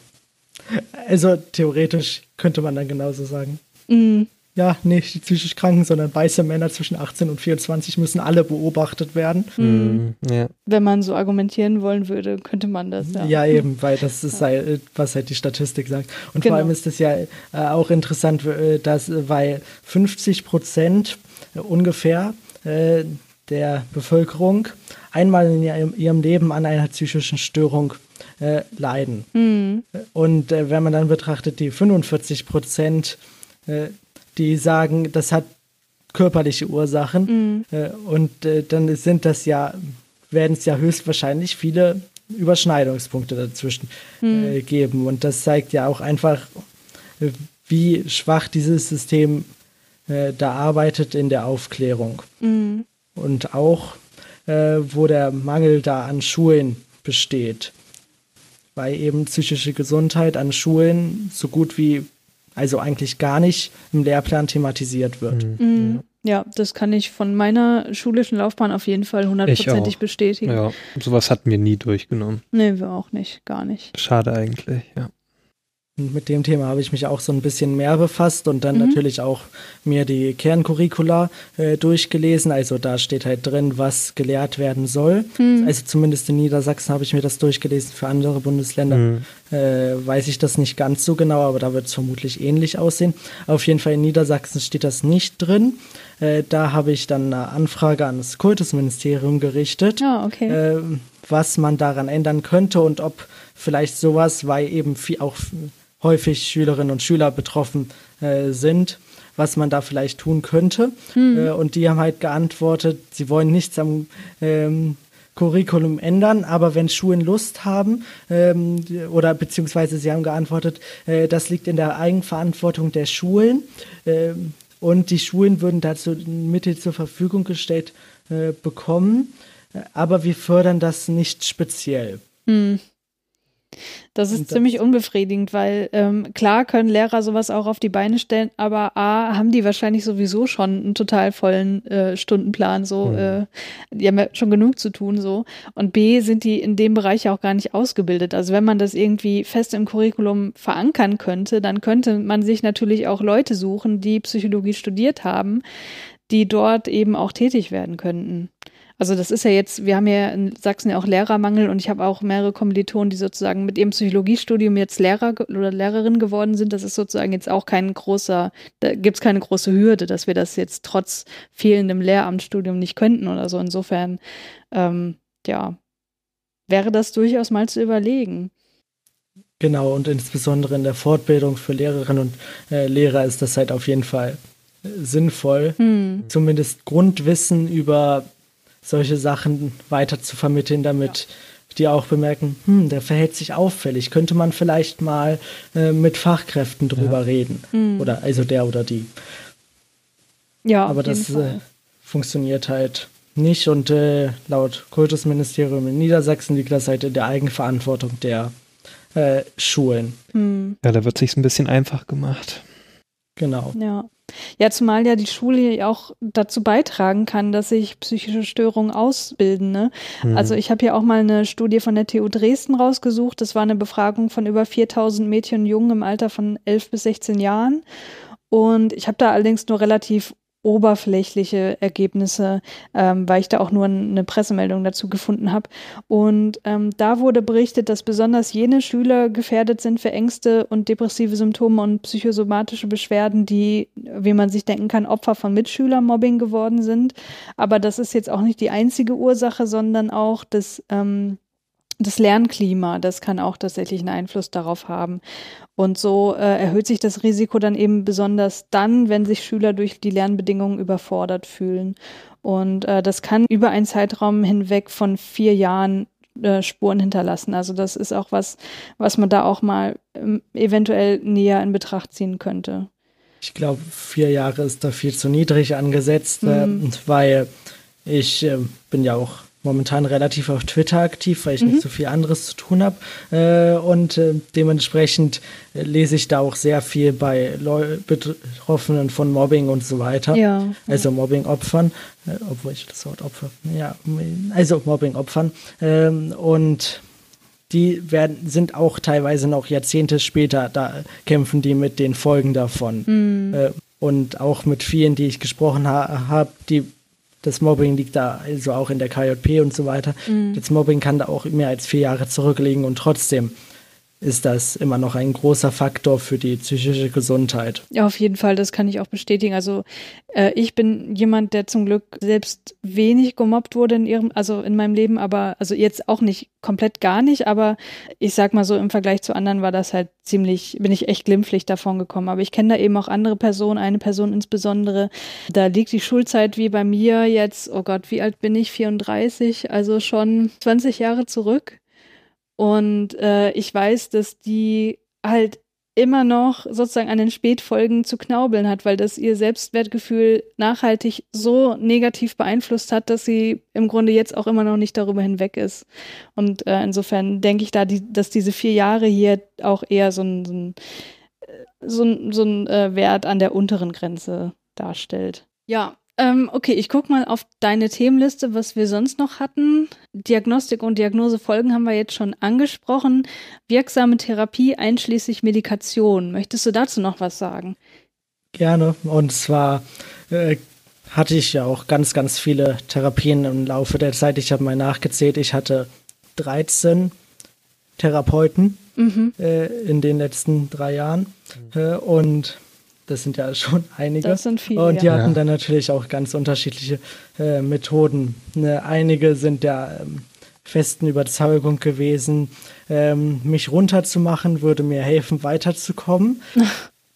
S3: Also theoretisch könnte man dann genauso sagen. Mhm. Ja, nicht die psychisch Kranken, sondern weiße Männer zwischen 18 und 24 müssen alle beobachtet werden.
S2: Mhm. Ja. Wenn man so argumentieren wollen würde, könnte man das,
S3: ja. Ja, eben, weil das ist halt, was halt die Statistik sagt. Und genau. vor allem ist es ja äh, auch interessant, äh, dass, weil 50 Prozent ungefähr äh, der Bevölkerung einmal in ihrem Leben an einer psychischen Störung äh, leiden. Mhm. Und äh, wenn man dann betrachtet, die 45 Prozent, äh, die sagen, das hat körperliche Ursachen, mhm. und äh, dann sind das ja, werden es ja höchstwahrscheinlich viele Überschneidungspunkte dazwischen mhm. geben. Und das zeigt ja auch einfach, wie schwach dieses System da arbeitet in der Aufklärung. Mhm und auch, äh, wo der Mangel da an Schulen besteht. Weil eben psychische Gesundheit an Schulen so gut wie, also eigentlich gar nicht im Lehrplan thematisiert wird.
S2: Mhm. Mhm. Ja, das kann ich von meiner schulischen Laufbahn auf jeden Fall hundertprozentig bestätigen.
S1: Ja, sowas hatten wir nie durchgenommen.
S2: Nee, wir auch nicht, gar nicht.
S1: Schade eigentlich, ja.
S3: Und mit dem Thema habe ich mich auch so ein bisschen mehr befasst und dann mhm. natürlich auch mir die Kerncurricula äh, durchgelesen. Also da steht halt drin, was gelehrt werden soll. Mhm. Also zumindest in Niedersachsen habe ich mir das durchgelesen. Für andere Bundesländer mhm. äh, weiß ich das nicht ganz so genau, aber da wird es vermutlich ähnlich aussehen. Auf jeden Fall in Niedersachsen steht das nicht drin. Äh, da habe ich dann eine Anfrage an das Kultusministerium gerichtet,
S2: oh, okay.
S3: Äh, was man daran ändern könnte und ob vielleicht sowas, weil eben viel, auch häufig Schülerinnen und Schüler betroffen äh, sind, was man da vielleicht tun könnte. Hm. Äh, und die haben halt geantwortet, sie wollen nichts am ähm, Curriculum ändern, aber wenn Schulen Lust haben, ähm, oder beziehungsweise sie haben geantwortet, äh, das liegt in der Eigenverantwortung der Schulen äh, und die Schulen würden dazu Mittel zur Verfügung gestellt äh, bekommen, aber wir fördern das nicht speziell.
S2: Hm. Das ist das ziemlich unbefriedigend, weil ähm, klar können Lehrer sowas auch auf die Beine stellen, aber A, haben die wahrscheinlich sowieso schon einen total vollen äh, Stundenplan, so, mhm. äh, die haben ja schon genug zu tun, so. Und B, sind die in dem Bereich auch gar nicht ausgebildet. Also wenn man das irgendwie fest im Curriculum verankern könnte, dann könnte man sich natürlich auch Leute suchen, die Psychologie studiert haben, die dort eben auch tätig werden könnten. Also das ist ja jetzt, wir haben ja in Sachsen ja auch Lehrermangel und ich habe auch mehrere Kommilitonen, die sozusagen mit ihrem Psychologiestudium jetzt Lehrer oder Lehrerin geworden sind. Das ist sozusagen jetzt auch kein großer, da gibt es keine große Hürde, dass wir das jetzt trotz fehlendem Lehramtsstudium nicht könnten oder so. Insofern, ähm, ja, wäre das durchaus mal zu überlegen.
S3: Genau, und insbesondere in der Fortbildung für Lehrerinnen und äh, Lehrer ist das halt auf jeden Fall äh, sinnvoll, hm. zumindest Grundwissen über solche Sachen weiter zu vermitteln, damit ja. die auch bemerken, hm, der verhält sich auffällig. Könnte man vielleicht mal äh, mit Fachkräften drüber ja. reden. Mhm. Oder also der oder die. Ja, aber das äh, funktioniert halt nicht und äh, laut Kultusministerium in Niedersachsen liegt das halt in der Eigenverantwortung der äh, Schulen.
S1: Mhm. Ja, da wird sich ein bisschen einfach gemacht.
S3: Genau.
S2: Ja. Ja, zumal ja die Schule auch dazu beitragen kann, dass sich psychische Störungen ausbilden. Ne? Mhm. Also ich habe hier auch mal eine Studie von der TU Dresden rausgesucht. Das war eine Befragung von über 4000 Mädchen und Jungen im Alter von 11 bis 16 Jahren. Und ich habe da allerdings nur relativ oberflächliche Ergebnisse, ähm, weil ich da auch nur eine Pressemeldung dazu gefunden habe. Und ähm, da wurde berichtet, dass besonders jene Schüler gefährdet sind für Ängste und depressive Symptome und psychosomatische Beschwerden, die, wie man sich denken kann, Opfer von Mitschülermobbing geworden sind. Aber das ist jetzt auch nicht die einzige Ursache, sondern auch das ähm, das Lernklima, das kann auch tatsächlich einen Einfluss darauf haben. Und so äh, erhöht sich das Risiko dann eben besonders dann, wenn sich Schüler durch die Lernbedingungen überfordert fühlen. Und äh, das kann über einen Zeitraum hinweg von vier Jahren äh, Spuren hinterlassen. Also das ist auch was, was man da auch mal ähm, eventuell näher in Betracht ziehen könnte.
S3: Ich glaube, vier Jahre ist da viel zu niedrig angesetzt, mhm. weil ich äh, bin ja auch momentan relativ auf Twitter aktiv, weil ich mhm. nicht so viel anderes zu tun habe. Äh, und äh, dementsprechend äh, lese ich da auch sehr viel bei Leu Betroffenen von Mobbing und so weiter. Ja. Also Mobbing-Opfern, äh, obwohl ich das Wort Opfer, ja, also Mobbing-Opfern. Ähm, und die werden, sind auch teilweise noch Jahrzehnte später, da kämpfen die mit den Folgen davon. Mhm. Äh, und auch mit vielen, die ich gesprochen ha habe, die das Mobbing liegt da also auch in der KJP und so weiter. Mhm. Das Mobbing kann da auch mehr als vier Jahre zurückliegen und trotzdem ist das immer noch ein großer Faktor für die psychische Gesundheit.
S2: Ja, auf jeden Fall, das kann ich auch bestätigen. Also äh, ich bin jemand, der zum Glück selbst wenig gemobbt wurde in ihrem, also in meinem Leben, aber also jetzt auch nicht komplett gar nicht, aber ich sag mal so, im Vergleich zu anderen war das halt ziemlich, bin ich echt glimpflich davon gekommen. Aber ich kenne da eben auch andere Personen, eine Person insbesondere, da liegt die Schulzeit wie bei mir jetzt, oh Gott, wie alt bin ich? 34, also schon 20 Jahre zurück. Und äh, ich weiß, dass die halt immer noch sozusagen an den Spätfolgen zu knaubeln hat, weil das ihr Selbstwertgefühl nachhaltig so negativ beeinflusst hat, dass sie im Grunde jetzt auch immer noch nicht darüber hinweg ist. Und äh, insofern denke ich da, die, dass diese vier Jahre hier auch eher so ein, so ein, äh, so ein, so ein äh, Wert an der unteren Grenze darstellt. Ja, ähm, okay, ich gucke mal auf deine Themenliste, was wir sonst noch hatten. Diagnostik und Diagnosefolgen haben wir jetzt schon angesprochen. Wirksame Therapie einschließlich Medikation. Möchtest du dazu noch was sagen?
S3: Gerne. Und zwar äh, hatte ich ja auch ganz, ganz viele Therapien im Laufe der Zeit. Ich habe mal nachgezählt. Ich hatte 13 Therapeuten mhm. äh, in den letzten drei Jahren. Mhm. Äh, und das sind ja schon einige.
S2: Das sind viele.
S3: Und die ja. hatten dann natürlich auch ganz unterschiedliche äh, Methoden. Ne, einige sind der ähm, festen Überzeugung gewesen, ähm, mich runterzumachen, würde mir helfen, weiterzukommen.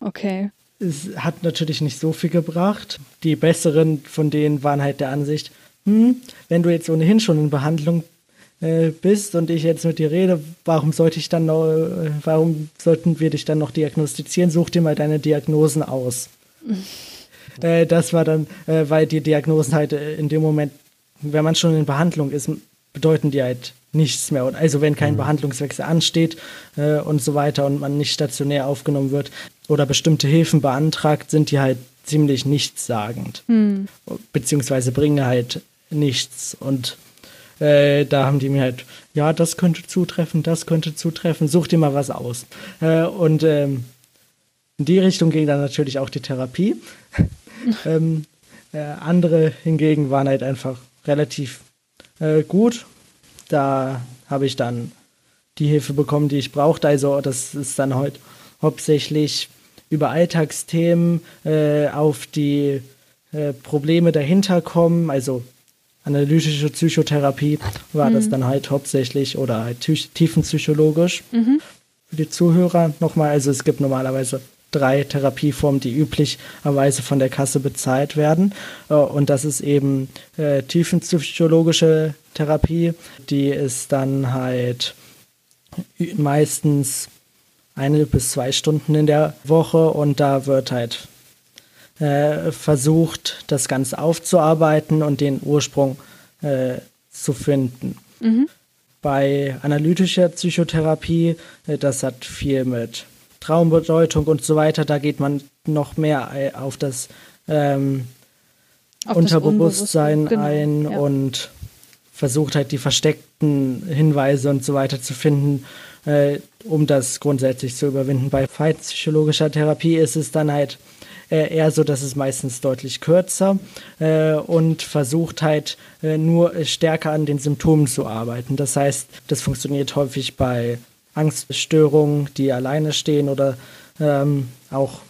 S2: Okay.
S3: Es hat natürlich nicht so viel gebracht. Die besseren von denen waren halt der Ansicht, hm, wenn du jetzt ohnehin schon in Behandlung äh, bist und ich jetzt mit dir rede, warum sollte ich dann noch, äh, warum sollten wir dich dann noch diagnostizieren? Such dir mal deine Diagnosen aus. äh, das war dann, äh, weil die Diagnosen halt äh, in dem Moment, wenn man schon in Behandlung ist, bedeuten die halt nichts mehr. Und also wenn kein mhm. Behandlungswechsel ansteht und so weiter und man nicht stationär aufgenommen wird oder bestimmte Hilfen beantragt, sind die halt ziemlich nichtssagend. Mhm. Beziehungsweise bringen halt nichts. Und äh, da haben die mir halt, ja, das könnte zutreffen, das könnte zutreffen, such dir mal was aus. Äh, und ähm, in die Richtung ging dann natürlich auch die Therapie. ähm, äh, andere hingegen waren halt einfach relativ äh, gut. Da habe ich dann die Hilfe bekommen, die ich brauchte. Also das ist dann heute hauptsächlich über Alltagsthemen äh, auf die äh, Probleme dahinter kommen. Also analytische Psychotherapie war mhm. das dann halt hauptsächlich oder halt tiefenpsychologisch. Mhm. Für die Zuhörer nochmal, also es gibt normalerweise drei Therapieformen, die üblicherweise von der Kasse bezahlt werden. Äh, und das ist eben äh, tiefenpsychologische Therapie. Die ist dann halt meistens eine bis zwei Stunden in der Woche und da wird halt äh, versucht, das Ganze aufzuarbeiten und den Ursprung äh, zu finden. Mhm. Bei analytischer Psychotherapie, äh, das hat viel mit Traumbedeutung und so weiter, da geht man noch mehr äh, auf das, ähm, auf Unterbewusstsein das genau, ein ja. und versucht halt die versteckten Hinweise und so weiter zu finden, äh, um das grundsätzlich zu überwinden. Bei psychologischer Therapie ist es dann halt äh, eher so, dass es meistens deutlich kürzer äh, und versucht halt äh, nur stärker an den Symptomen zu arbeiten. Das heißt, das funktioniert häufig bei Angststörungen, die alleine stehen oder ähm, auch,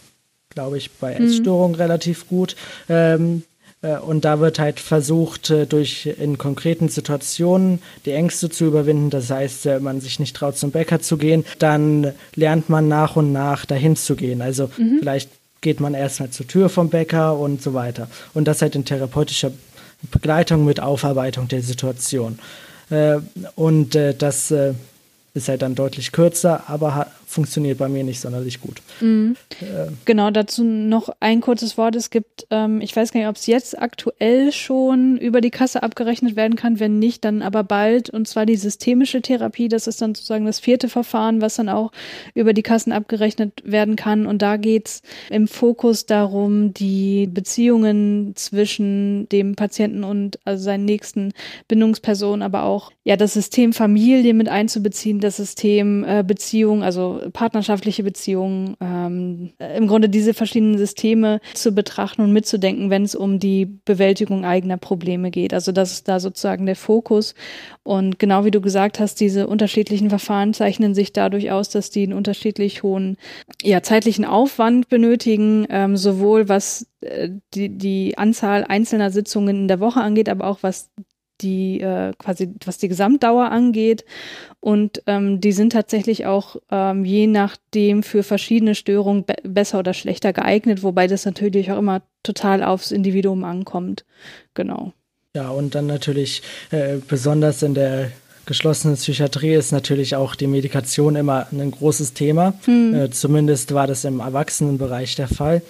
S3: glaube ich, bei mhm. Essstörungen mhm. relativ gut. Ähm, äh, und da wird halt versucht, äh, durch in konkreten Situationen die Ängste zu überwinden. Das heißt, wenn man sich nicht traut, zum Bäcker zu gehen, dann lernt man nach und nach dahin zu gehen. Also mhm. vielleicht geht man erstmal zur Tür vom Bäcker und so weiter. Und das halt in therapeutischer Begleitung mit Aufarbeitung der Situation. Äh, und das ist halt dann deutlich kürzer, aber funktioniert bei mir nicht sonderlich gut. Mhm.
S2: Äh, genau, dazu noch ein kurzes Wort. Es gibt, ähm, ich weiß gar nicht, ob es jetzt aktuell schon über die Kasse abgerechnet werden kann. Wenn nicht, dann aber bald. Und zwar die systemische Therapie. Das ist dann sozusagen das vierte Verfahren, was dann auch über die Kassen abgerechnet werden kann. Und da geht es im Fokus darum, die Beziehungen zwischen dem Patienten und also seinen nächsten Bindungspersonen, aber auch ja das System Familie mit einzubeziehen, das System äh, Beziehung, also partnerschaftliche Beziehungen, ähm, im Grunde diese verschiedenen Systeme zu betrachten und mitzudenken, wenn es um die Bewältigung eigener Probleme geht. Also das ist da sozusagen der Fokus. Und genau wie du gesagt hast, diese unterschiedlichen Verfahren zeichnen sich dadurch aus, dass die einen unterschiedlich hohen ja, zeitlichen Aufwand benötigen, ähm, sowohl was äh, die, die Anzahl einzelner Sitzungen in der Woche angeht, aber auch was die äh, quasi was die Gesamtdauer angeht und ähm, die sind tatsächlich auch ähm, je nachdem für verschiedene Störungen be besser oder schlechter geeignet, wobei das natürlich auch immer total aufs Individuum ankommt. Genau.
S3: Ja, und dann natürlich äh, besonders in der geschlossenen Psychiatrie ist natürlich auch die Medikation immer ein großes Thema. Hm. Äh, zumindest war das im Erwachsenenbereich der Fall.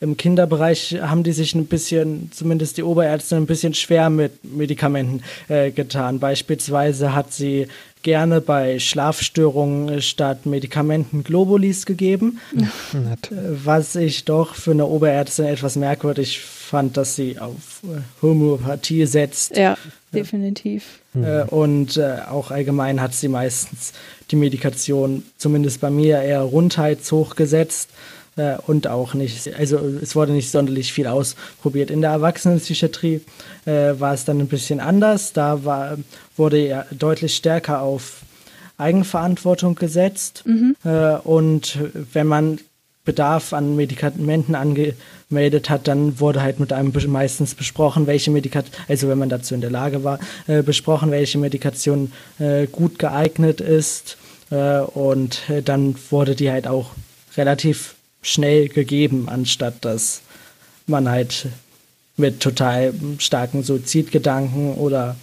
S3: Im Kinderbereich haben die sich ein bisschen, zumindest die Oberärzte, ein bisschen schwer mit Medikamenten äh, getan. Beispielsweise hat sie gerne bei Schlafstörungen statt Medikamenten Globulis gegeben, ja. Äh, was ich doch für eine Oberärztin etwas merkwürdig fand, dass sie auf äh, Homöopathie setzt.
S2: Ja, definitiv.
S3: Äh, und äh, auch allgemein hat sie meistens die Medikation, zumindest bei mir, eher rundheitshoch gesetzt äh, und auch nicht, also es wurde nicht sonderlich viel ausprobiert. In der Erwachsenenpsychiatrie äh, war es dann ein bisschen anders. Da war, wurde ja deutlich stärker auf Eigenverantwortung gesetzt. Mhm. Äh, und wenn man Bedarf an Medikamenten angemeldet hat, dann wurde halt mit einem meistens besprochen, welche Medikation, also wenn man dazu in der Lage war, äh, besprochen, welche Medikation äh, gut geeignet ist. Äh, und äh, dann wurde die halt auch relativ schnell gegeben, anstatt dass man halt mit total starken Suizidgedanken oder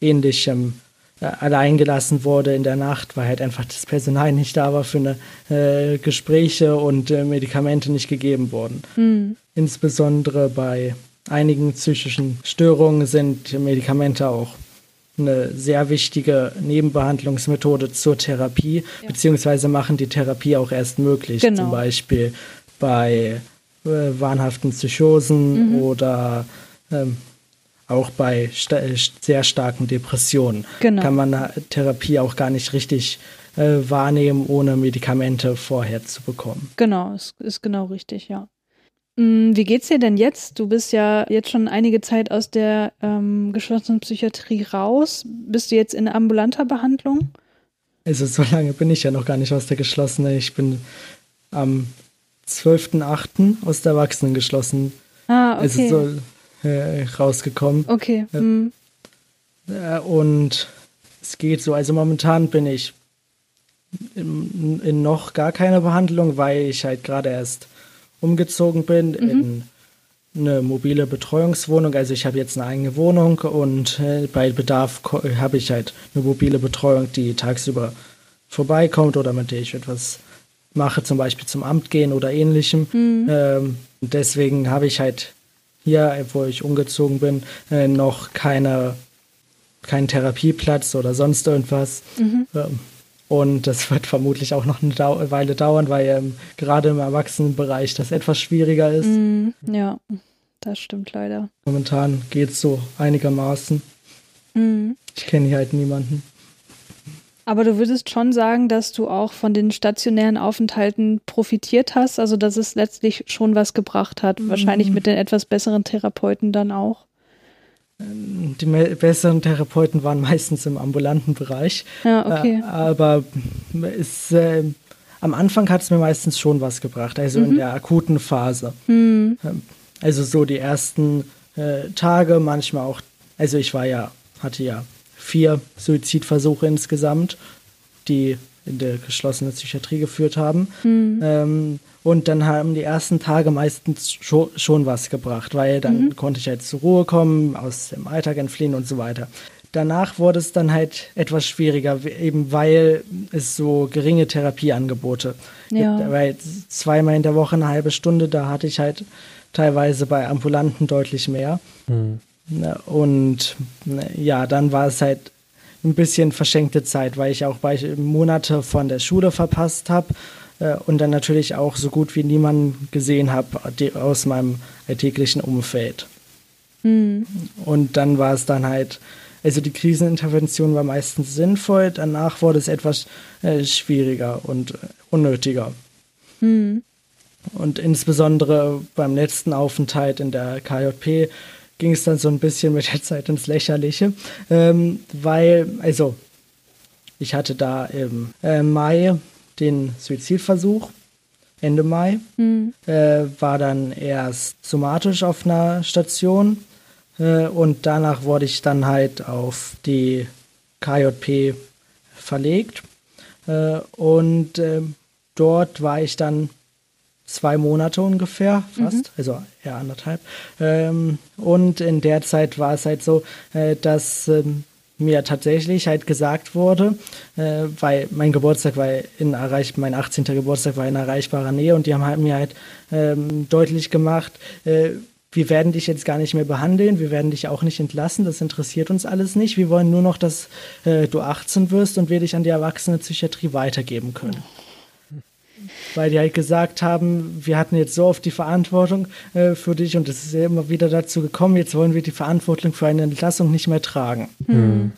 S3: ähnlichem äh, allein gelassen wurde in der Nacht, weil halt einfach das Personal nicht da war für eine äh, Gespräche und äh, Medikamente nicht gegeben wurden. Mhm. Insbesondere bei einigen psychischen Störungen sind Medikamente auch eine sehr wichtige Nebenbehandlungsmethode zur Therapie, ja. beziehungsweise machen die Therapie auch erst möglich. Genau. Zum Beispiel bei äh, wahnhaften Psychosen mhm. oder ähm, auch bei sta äh, sehr starken Depressionen genau. kann man Therapie auch gar nicht richtig äh, wahrnehmen, ohne Medikamente vorher zu bekommen.
S2: Genau, ist, ist genau richtig, ja. Mm, wie geht's dir denn jetzt? Du bist ja jetzt schon einige Zeit aus der ähm, geschlossenen Psychiatrie raus. Bist du jetzt in ambulanter Behandlung?
S3: Also so lange bin ich ja noch gar nicht aus der geschlossenen. Ich bin am 12.8. aus der Erwachsenen geschlossen.
S2: Ah, okay.
S3: Also so äh, rausgekommen.
S2: Okay. Hm.
S3: Äh, und es geht so. Also momentan bin ich in, in noch gar keiner Behandlung, weil ich halt gerade erst umgezogen bin mhm. in eine mobile Betreuungswohnung. Also ich habe jetzt eine eigene Wohnung und äh, bei Bedarf habe ich halt eine mobile Betreuung, die tagsüber vorbeikommt oder mit der ich etwas mache, zum Beispiel zum Amt gehen oder ähnlichem. Mhm. Ähm, deswegen habe ich halt hier, wo ich umgezogen bin, äh, noch keine, keinen Therapieplatz oder sonst irgendwas. Mhm. Ähm, und das wird vermutlich auch noch eine Dau Weile dauern, weil ähm, gerade im Erwachsenenbereich das etwas schwieriger ist.
S2: Mm, ja, das stimmt leider.
S3: Momentan geht es so einigermaßen. Mm. Ich kenne hier halt niemanden.
S2: Aber du würdest schon sagen, dass du auch von den stationären Aufenthalten profitiert hast, also dass es letztlich schon was gebracht hat, wahrscheinlich mit den etwas besseren Therapeuten dann auch.
S3: Die besseren Therapeuten waren meistens im ambulanten Bereich.
S2: Ja, okay.
S3: Äh, aber es, äh, am Anfang hat es mir meistens schon was gebracht, also mhm. in der akuten Phase. Mhm. Also so die ersten äh, Tage, manchmal auch, also ich war ja, hatte ja vier Suizidversuche insgesamt, die in der geschlossenen Psychiatrie geführt haben. Mhm. Ähm, und dann haben die ersten Tage meistens schon, schon was gebracht, weil dann mhm. konnte ich halt zur Ruhe kommen, aus dem Alltag entfliehen und so weiter. Danach wurde es dann halt etwas schwieriger, eben weil es so geringe Therapieangebote ja. gibt. Weil zweimal in der Woche eine halbe Stunde, da hatte ich halt teilweise bei Ambulanten deutlich mehr. Mhm. Und ja, dann war es halt ein bisschen verschenkte Zeit, weil ich auch Monate von der Schule verpasst habe äh, und dann natürlich auch so gut wie niemanden gesehen habe aus meinem alltäglichen Umfeld. Mhm. Und dann war es dann halt, also die Krisenintervention war meistens sinnvoll, danach wurde es etwas äh, schwieriger und äh, unnötiger. Mhm. Und insbesondere beim letzten Aufenthalt in der KJP ging es dann so ein bisschen mit der Zeit ins Lächerliche, ähm, weil, also, ich hatte da im äh, Mai den Suizidversuch, Ende Mai, mhm. äh, war dann erst somatisch auf einer Station äh, und danach wurde ich dann halt auf die KJP verlegt. Äh, und ähm, dort war ich dann zwei Monate ungefähr, fast, mhm. also eher anderthalb. Ähm, und in der Zeit war es halt so, äh, dass ähm, mir tatsächlich halt gesagt wurde, äh, weil mein Geburtstag war in erreich, mein 18. Geburtstag war in erreichbarer Nähe und die haben halt mir halt ähm, deutlich gemacht, äh, wir werden dich jetzt gar nicht mehr behandeln, wir werden dich auch nicht entlassen, das interessiert uns alles nicht. Wir wollen nur noch, dass äh, du 18 wirst und wir dich an die erwachsene Psychiatrie weitergeben können. Weil die halt gesagt haben, wir hatten jetzt so oft die Verantwortung äh, für dich und es ist ja immer wieder dazu gekommen, jetzt wollen wir die Verantwortung für eine Entlassung nicht mehr tragen. Mhm.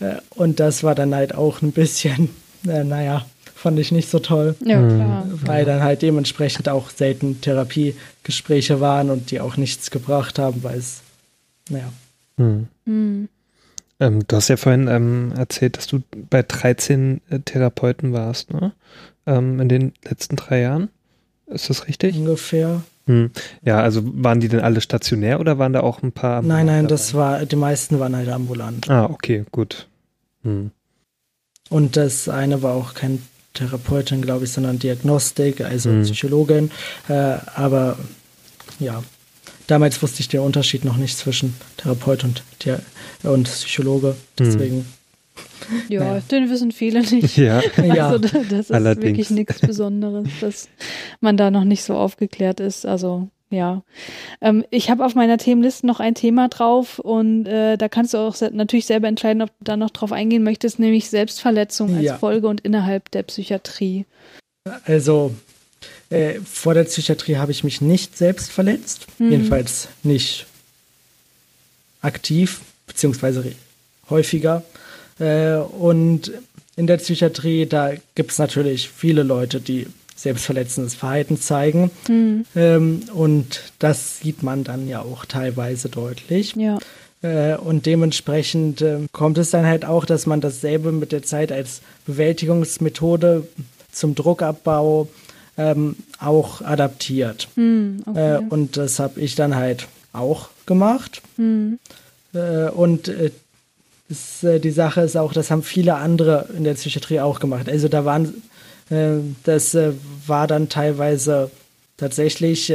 S3: Äh, und das war dann halt auch ein bisschen, äh, naja, fand ich nicht so toll.
S2: Ja, klar.
S3: Weil dann halt dementsprechend auch selten Therapiegespräche waren und die auch nichts gebracht haben, weil es, naja.
S1: Mhm. Mhm. Ähm, du hast ja vorhin ähm, erzählt, dass du bei 13 äh, Therapeuten warst, ne? Ähm, in den letzten drei Jahren. Ist das richtig?
S3: Ungefähr.
S1: Hm. Ja, also waren die denn alle stationär oder waren da auch ein paar?
S3: Nein, nein, dabei? das war, die meisten waren halt ambulant.
S1: Ah, okay, gut. Hm.
S3: Und das eine war auch kein Therapeutin, glaube ich, sondern Diagnostik, also hm. Psychologin. Äh, aber ja, damals wusste ich den Unterschied noch nicht zwischen Therapeut und, und Psychologe. Hm. Deswegen
S2: ja, naja. den wissen viele nicht.
S1: Ja,
S2: also das ist Allerdings. wirklich nichts Besonderes, dass man da noch nicht so aufgeklärt ist. Also ja, ähm, ich habe auf meiner Themenliste noch ein Thema drauf und äh, da kannst du auch se natürlich selber entscheiden, ob du da noch drauf eingehen möchtest, nämlich Selbstverletzung als ja. Folge und innerhalb der Psychiatrie.
S3: Also äh, vor der Psychiatrie habe ich mich nicht selbst verletzt, mhm. jedenfalls nicht aktiv, beziehungsweise häufiger. Äh, und in der Psychiatrie, da gibt es natürlich viele Leute, die selbstverletzendes Verhalten zeigen. Mhm. Ähm, und das sieht man dann ja auch teilweise deutlich.
S2: Ja.
S3: Äh, und dementsprechend äh, kommt es dann halt auch, dass man dasselbe mit der Zeit als Bewältigungsmethode zum Druckabbau ähm, auch adaptiert.
S2: Mm, okay.
S3: äh, und das habe ich dann halt auch gemacht. Äh, und das, äh, die Sache ist auch, das haben viele andere in der Psychiatrie auch gemacht. Also da waren, das war dann teilweise tatsächlich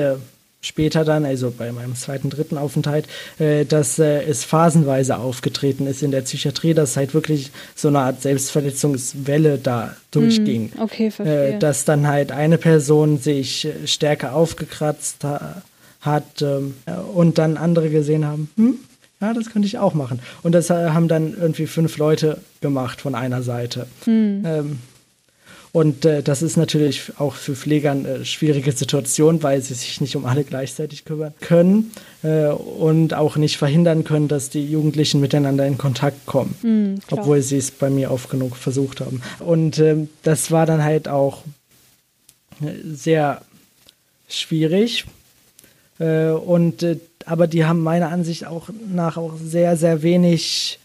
S3: später dann, also bei meinem zweiten, dritten Aufenthalt, äh, dass äh, es phasenweise aufgetreten ist in der Psychiatrie, dass halt wirklich so eine Art Selbstverletzungswelle da durchging.
S2: Hm, okay, verstehe.
S3: Äh, dass dann halt eine Person sich äh, stärker aufgekratzt ha hat ähm, und dann andere gesehen haben, hm, ja, das könnte ich auch machen. Und das äh, haben dann irgendwie fünf Leute gemacht von einer Seite.
S2: Hm.
S3: Ähm, und äh, das ist natürlich auch für Pfleger eine schwierige Situation, weil sie sich nicht um alle gleichzeitig kümmern können äh, und auch nicht verhindern können, dass die Jugendlichen miteinander in Kontakt kommen,
S2: mhm,
S3: obwohl sie es bei mir oft genug versucht haben. Und äh, das war dann halt auch äh, sehr schwierig. Äh, und äh, aber die haben meiner Ansicht auch nach auch sehr, sehr wenig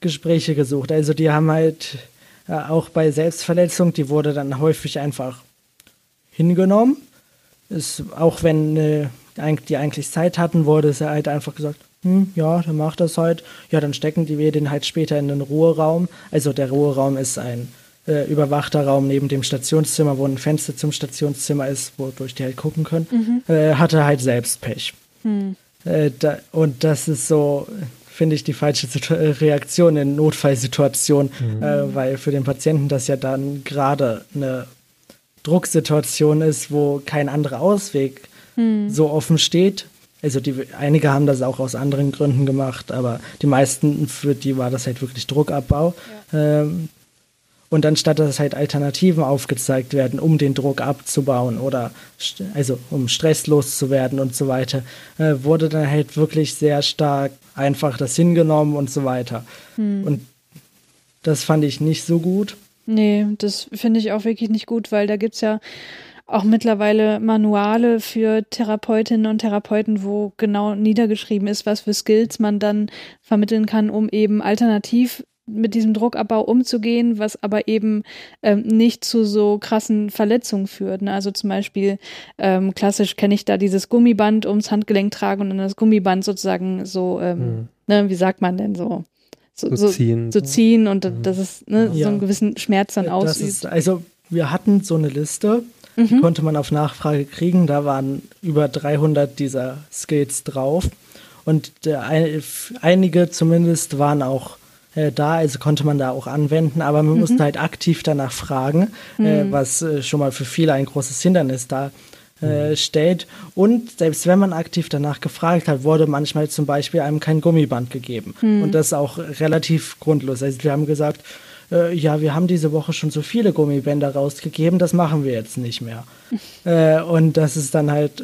S3: Gespräche gesucht. Also die haben halt äh, auch bei Selbstverletzung, die wurde dann häufig einfach hingenommen. Ist, auch wenn äh, die eigentlich Zeit hatten, wurde es halt einfach gesagt, hm, ja, dann macht das halt. Ja, dann stecken die wir den halt später in den Ruheraum. Also der Ruheraum ist ein äh, überwachter Raum neben dem Stationszimmer, wo ein Fenster zum Stationszimmer ist, wodurch die halt gucken können.
S2: Mhm.
S3: Äh, hatte halt selbst Pech.
S2: Mhm.
S3: Äh, da, und das ist so, finde ich, die falsche äh, Reaktion in Notfallsituationen, mhm. äh, weil für den Patienten das ja dann gerade eine Drucksituation ist, wo kein anderer Ausweg mhm. so offen steht. Also die, einige haben das auch aus anderen Gründen gemacht, aber die meisten, für die war das halt wirklich Druckabbau. Ja. Ähm, und anstatt dass halt Alternativen aufgezeigt werden, um den Druck abzubauen oder also um stresslos zu werden und so weiter, äh, wurde dann halt wirklich sehr stark einfach das hingenommen und so weiter.
S2: Hm.
S3: Und das fand ich nicht so gut.
S2: Nee, das finde ich auch wirklich nicht gut, weil da gibt es ja auch mittlerweile Manuale für Therapeutinnen und Therapeuten, wo genau niedergeschrieben ist, was für Skills man dann vermitteln kann, um eben alternativ mit diesem Druckabbau umzugehen, was aber eben ähm, nicht zu so krassen Verletzungen führt. Ne? Also zum Beispiel ähm, klassisch kenne ich da dieses Gummiband ums Handgelenk tragen und dann das Gummiband sozusagen so, ähm, mhm. ne, wie sagt man denn so?
S1: So, so ziehen.
S2: So, ziehen und mhm. das ist ne, ja. so einen gewissen Schmerz dann ausübt.
S3: Ist, also wir hatten so eine Liste, mhm. konnte man auf Nachfrage kriegen. Da waren über 300 dieser Skills drauf und der, einige zumindest waren auch äh, da, also konnte man da auch anwenden, aber man mhm. musste halt aktiv danach fragen, äh, mhm. äh, was äh, schon mal für viele ein großes Hindernis da äh, mhm. stellt. Und selbst wenn man aktiv danach gefragt hat, wurde manchmal zum Beispiel einem kein Gummiband gegeben.
S2: Mhm.
S3: Und das auch relativ grundlos. Also wir haben gesagt, ja, wir haben diese Woche schon so viele Gummibänder rausgegeben, das machen wir jetzt nicht mehr. und das ist dann halt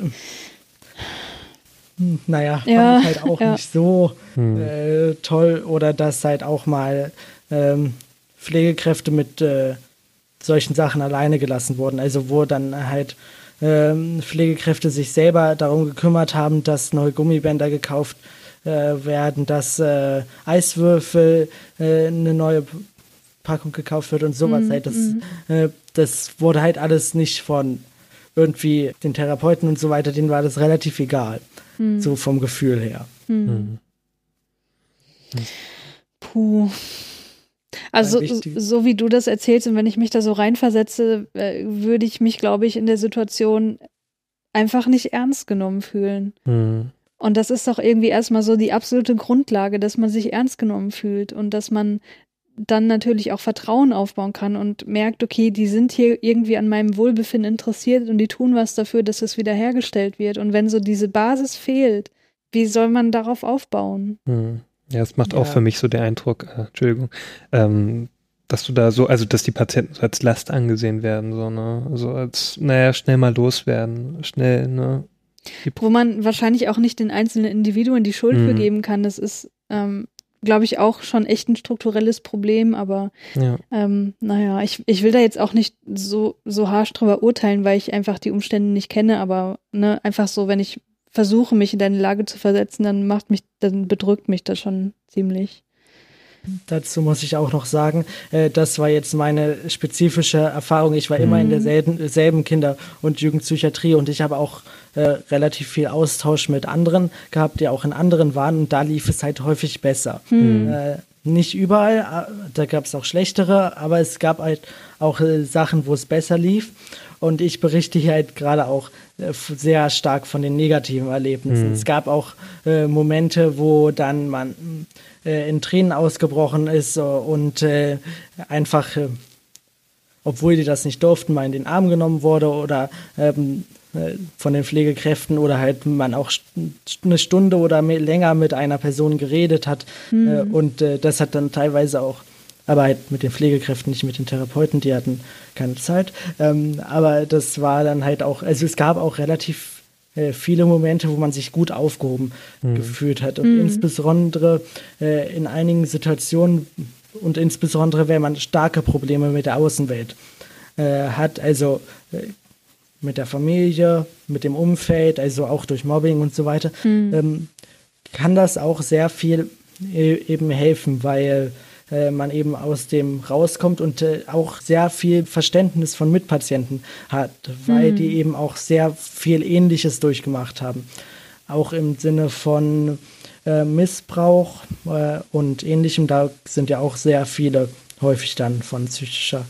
S3: hm, naja,
S2: ja,
S3: halt auch ja. nicht so hm. äh, toll. Oder dass halt auch mal ähm, Pflegekräfte mit äh, solchen Sachen alleine gelassen wurden. Also wo dann halt ähm, Pflegekräfte sich selber darum gekümmert haben, dass neue Gummibänder gekauft äh, werden, dass äh, Eiswürfel äh, eine neue Packung gekauft wird und sowas. Mm, halt. Das, mm. das wurde halt alles nicht von irgendwie den Therapeuten und so weiter, denen war das relativ egal. Hm. So vom Gefühl her.
S2: Hm. Hm. Puh. Also so, so, wie du das erzählst und wenn ich mich da so reinversetze, äh, würde ich mich, glaube ich, in der Situation einfach nicht ernst genommen fühlen.
S1: Mhm.
S2: Und das ist doch irgendwie erstmal so die absolute Grundlage, dass man sich ernst genommen fühlt und dass man dann natürlich auch Vertrauen aufbauen kann und merkt, okay, die sind hier irgendwie an meinem Wohlbefinden interessiert und die tun was dafür, dass es wiederhergestellt wird. Und wenn so diese Basis fehlt, wie soll man darauf aufbauen?
S1: Hm. Ja, es macht ja. auch für mich so den Eindruck, äh, Entschuldigung, ähm, dass du da so, also dass die Patienten so als Last angesehen werden, so, ne? So als, naja, schnell mal loswerden, schnell, ne?
S2: Wo man wahrscheinlich auch nicht den einzelnen Individuen die Schuld mhm. für geben kann. Das ist, ähm, glaube ich, auch schon echt ein strukturelles Problem, aber
S1: Ja.
S2: ähm, naja, ich, ich will da jetzt auch nicht so, so harsch drüber urteilen, weil ich einfach die Umstände nicht kenne, aber ne, einfach so, wenn ich versuche, mich in deine Lage zu versetzen, dann macht mich, dann bedrückt mich das schon ziemlich.
S3: Dazu muss ich auch noch sagen, äh, das war jetzt meine spezifische Erfahrung. Ich war immer in derselben selben Kinder- und Jugendpsychiatrie und ich habe auch äh, relativ viel Austausch mit anderen gehabt, die auch in anderen waren und da lief es halt häufig besser. Äh, nicht überall, da gab es auch schlechtere, aber es gab halt auch äh, Sachen, wo es besser lief. Und ich berichte hier halt gerade auch äh, sehr stark von den negativen Erlebnissen. Es gab auch äh, Momente, wo dann man äh, in Tränen ausgebrochen ist äh, und äh, einfach, äh, obwohl die das nicht durften, mal in den Arm genommen wurde oder ähm, äh, von den Pflegekräften oder halt man auch eine Stunde oder mehr, länger mit einer Person geredet hat. Äh, und äh, das hat dann teilweise auch, aber halt mit den Pflegekräften, nicht mit den Therapeuten, die hatten keine Zeit. Ähm, aber das war dann halt auch, also es gab auch relativ äh, viele Momente, wo man sich gut aufgehoben gefühlt hat. Und insbesondere äh, in einigen Situationen und insbesondere, wenn man starke Probleme mit der Außenwelt äh, hat, also äh, mit der Familie, mit dem Umfeld, also auch durch Mobbing und so weiter, ähm, kann das auch sehr viel äh, eben helfen, weil äh, man eben aus dem rauskommt und äh, auch sehr viel Verständnis von Mitpatienten hat, weil die eben auch sehr viel Ähnliches durchgemacht haben. Auch im Sinne von äh, Missbrauch und ähnlichem, da sind ja auch sehr viele häufig dann von psychischer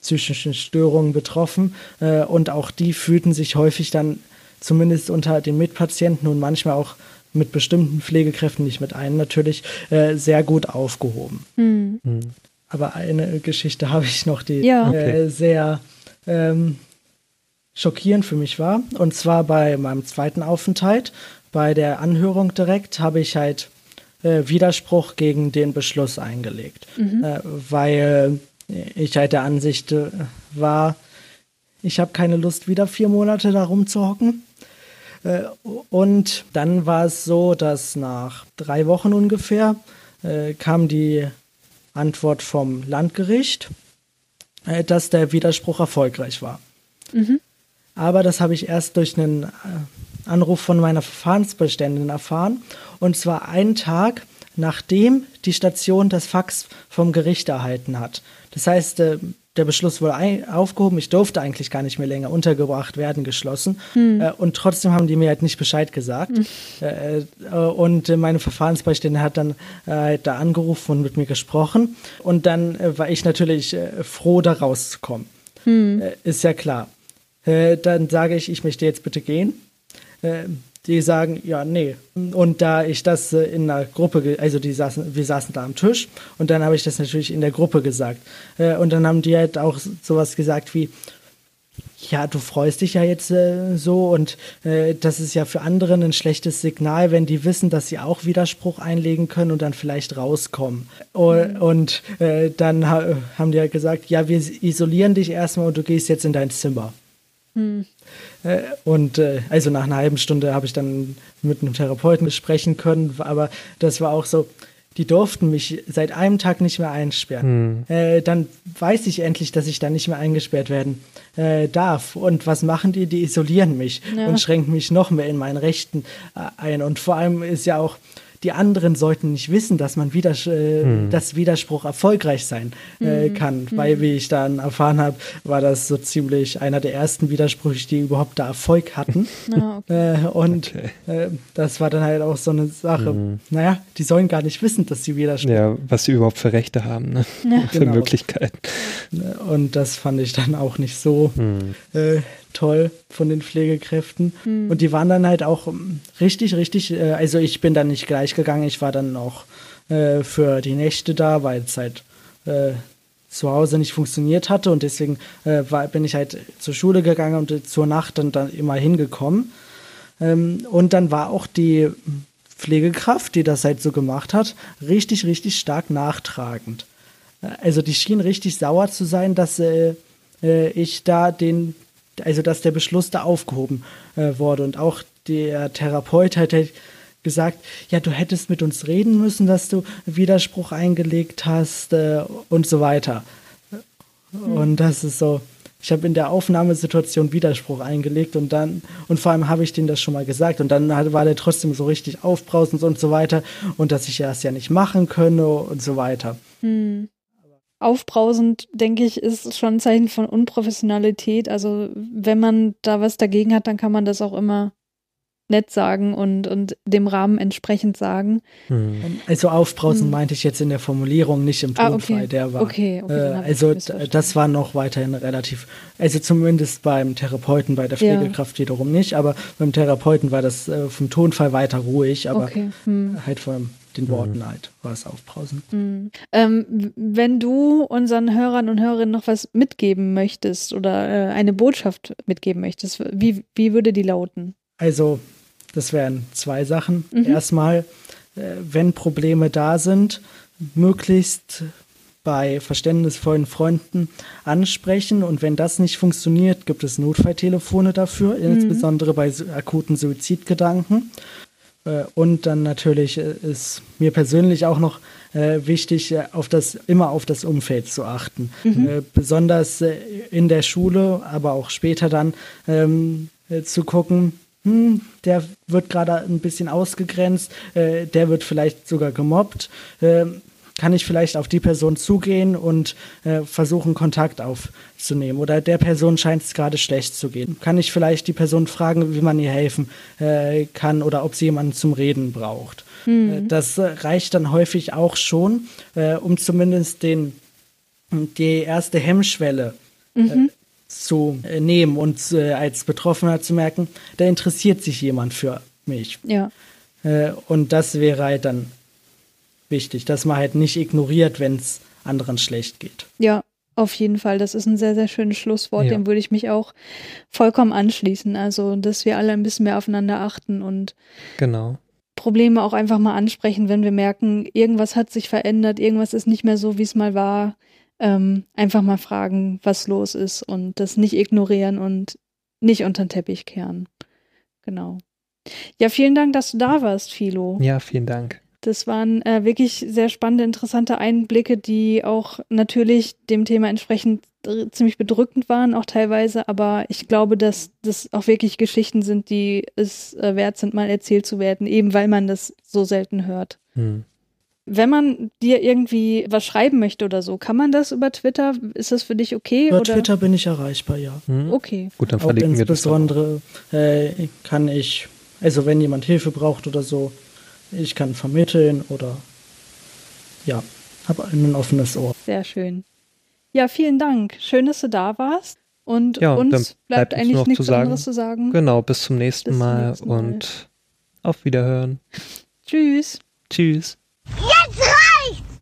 S3: psychischen Störungen betroffen und auch die fühlten sich häufig dann zumindest unter den Mitpatienten und manchmal auch mit bestimmten Pflegekräften, nicht mit allen natürlich, äh, sehr gut aufgehoben. Aber eine Geschichte habe ich noch, die
S2: Ja.
S3: äh, sehr ähm, schockierend für mich war. Und zwar bei meinem zweiten Aufenthalt, bei der Anhörung direkt, habe ich halt äh, Widerspruch gegen den Beschluss eingelegt, äh, weil ich halt der Ansicht äh, war, ich habe keine Lust, wieder vier Monate da rumzuhocken. Äh, und dann war es so, dass nach drei Wochen ungefähr äh, kam die Antwort vom Landgericht, äh, dass der Widerspruch erfolgreich war. Aber das habe ich erst durch einen äh, Anruf von meiner Verfahrensbeständin erfahren. Und zwar einen Tag, nachdem die Station das Fax vom Gericht erhalten hat. Das heißt, der Beschluss wurde aufgehoben. Ich durfte eigentlich gar nicht mehr länger untergebracht werden, geschlossen. Äh, und trotzdem haben die mir halt nicht Bescheid gesagt. Äh, äh, und meine Verfahrensbeiständin hat dann äh, da angerufen und mit mir gesprochen. Und dann äh, war ich natürlich äh, froh, da rauszukommen. Äh, ist ja klar. Dann sage ich, ich möchte jetzt bitte gehen. Die sagen, ja, nee. Und da ich das äh, in einer Gruppe, also die saßen, wir saßen da am Tisch und dann habe ich das natürlich in der Gruppe gesagt. Äh, und dann haben die halt auch sowas gesagt wie, ja, du freust dich ja jetzt äh, so und äh, das ist ja für andere ein schlechtes Signal, wenn die wissen, dass sie auch Widerspruch einlegen können und dann vielleicht rauskommen. O- Und äh, dann ha haben die halt gesagt, ja, wir isolieren dich erstmal und du gehst jetzt in dein Zimmer. Äh, Und äh, also nach einer halben Stunde habe ich dann mit einem Therapeuten sprechen können, aber das war auch so, die durften mich seit einem Tag nicht mehr einsperren. Äh, dann weiß ich endlich, dass ich dann nicht mehr eingesperrt werden äh, darf. Und was machen die? Die isolieren mich
S2: Ja.
S3: und schränken mich noch mehr in meinen Rechten äh, ein. Und vor allem ist ja auch, die anderen sollten nicht wissen, dass man Widers äh, dass Widerspruch erfolgreich sein äh, kann. Weil, wie ich dann erfahren habe, war das so ziemlich einer der ersten Widersprüche, die überhaupt da Erfolg hatten.
S2: Ja, okay.
S3: Äh, und
S1: Okay.
S3: äh, das war dann halt auch so eine Sache. Naja, die sollen gar nicht wissen, dass sie Widerspruch
S1: Ja, was sie überhaupt für Rechte haben, ne? Für
S3: Genau.
S1: Möglichkeiten.
S3: Und das fand ich dann auch nicht so äh, toll von den Pflegekräften. Und die waren dann halt auch ähm, richtig, richtig, äh, also ich bin dann nicht gleich gegangen, ich war dann auch äh, für die Nächte da, weil es halt äh, zu Hause nicht funktioniert hatte und deswegen äh, war, bin ich halt zur Schule gegangen und äh, zur Nacht dann, dann immer hingekommen. Ähm, und dann war auch die Pflegekraft, die das halt so gemacht hat, richtig, richtig stark nachtragend. Also die schien richtig sauer zu sein, dass äh, äh, ich da den, also dass der Beschluss da aufgehoben äh, wurde. Und auch der Therapeut hat halt gesagt, ja, du hättest mit uns reden müssen, dass du Widerspruch eingelegt hast äh, und so weiter. Mhm. Und das ist so, ich habe in der Aufnahmesituation Widerspruch eingelegt und dann, und vor allem habe ich denen das schon mal gesagt und dann war der trotzdem so richtig aufbrausend und so weiter und dass ich das ja nicht machen könne und so weiter.
S2: Hm. Aufbrausend, denke ich, ist schon ein Zeichen von Unprofessionalität. Also wenn man da was dagegen hat, dann kann man das auch immer nett sagen und, und dem Rahmen entsprechend sagen.
S3: Hm. Also aufbrausen hm. meinte ich jetzt in der Formulierung, nicht im Tonfall. Ah, okay. Der war.
S2: Okay, okay,
S3: äh, also das war noch weiterhin relativ, also zumindest beim Therapeuten, bei der Pflegekraft ja. wiederum nicht, aber beim Therapeuten war das äh, vom Tonfall weiter ruhig, aber okay. hm. halt von den hm. Worten halt war es aufbrausen.
S2: Hm. Ähm, wenn du unseren Hörern und Hörerinnen noch was mitgeben möchtest oder äh, eine Botschaft mitgeben möchtest, wie, wie würde die lauten?
S3: Also das wären zwei Sachen. Mhm. Erstmal, äh, wenn Probleme da sind, möglichst bei verständnisvollen Freunden ansprechen. Und wenn das nicht funktioniert, gibt es Notfalltelefone dafür, mhm. insbesondere bei akuten Suizidgedanken. Äh, und dann natürlich äh, ist mir persönlich auch noch äh, wichtig, auf das, immer auf das Umfeld zu achten. Mhm. Besonders in der Schule, aber auch später dann ähm, zu gucken, hm, der wird gerade ein bisschen ausgegrenzt, äh, der wird vielleicht sogar gemobbt. Äh, kann ich vielleicht auf die Person zugehen und äh, versuchen, Kontakt aufzunehmen? Oder der Person scheint es gerade schlecht zu gehen. Kann ich vielleicht die Person fragen, wie man ihr helfen äh, kann oder ob sie jemanden zum Reden braucht? Mhm. das reicht dann häufig auch schon, äh, um zumindest den, die erste Hemmschwelle mhm zu äh, nehmen und äh, als Betroffener zu merken, da interessiert sich jemand für mich.
S2: Ja.
S3: Äh, und das wäre halt dann wichtig, dass man halt nicht ignoriert, wenn es anderen schlecht geht.
S2: Ja, auf jeden Fall. Das ist ein sehr, sehr schönes Schlusswort. Ja. Dem würde ich mich auch vollkommen anschließen. Also, dass wir alle ein bisschen mehr aufeinander achten und
S1: genau.
S2: Probleme auch einfach mal ansprechen, wenn wir merken, irgendwas hat sich verändert, irgendwas ist nicht mehr so, wie es mal war ähm, einfach mal fragen, was los ist und das nicht ignorieren und nicht unter den Teppich kehren. Genau. Ja, vielen Dank, dass du da warst, Philo.
S1: Ja, vielen Dank.
S2: Das waren äh, wirklich sehr spannende, interessante Einblicke, die auch natürlich dem Thema entsprechend ziemlich bedrückend waren, auch teilweise. Aber ich glaube, dass das auch wirklich Geschichten sind, die es äh, wert sind, mal erzählt zu werden, eben weil man das so selten hört. Hm. Wenn man dir irgendwie was schreiben möchte oder so, kann man das über Twitter? Ist das für dich okay?
S3: Über
S2: oder?
S3: Twitter bin ich erreichbar, ja.
S2: Mhm. Okay.
S1: Gut, dann verlinken
S3: wir das. Insbesondere äh, kann ich, also wenn jemand Hilfe braucht oder so, ich kann vermitteln oder ja, habe ein offenes Ohr.
S2: Sehr schön. Ja, vielen Dank. Schön, dass du da warst. Und ja, uns bleibt, bleibt eigentlich nichts zu anderes zu sagen.
S1: Genau, bis zum nächsten, bis Mal, zum nächsten Mal und auf Wiederhören.
S2: Tschüss.
S1: Tschüss.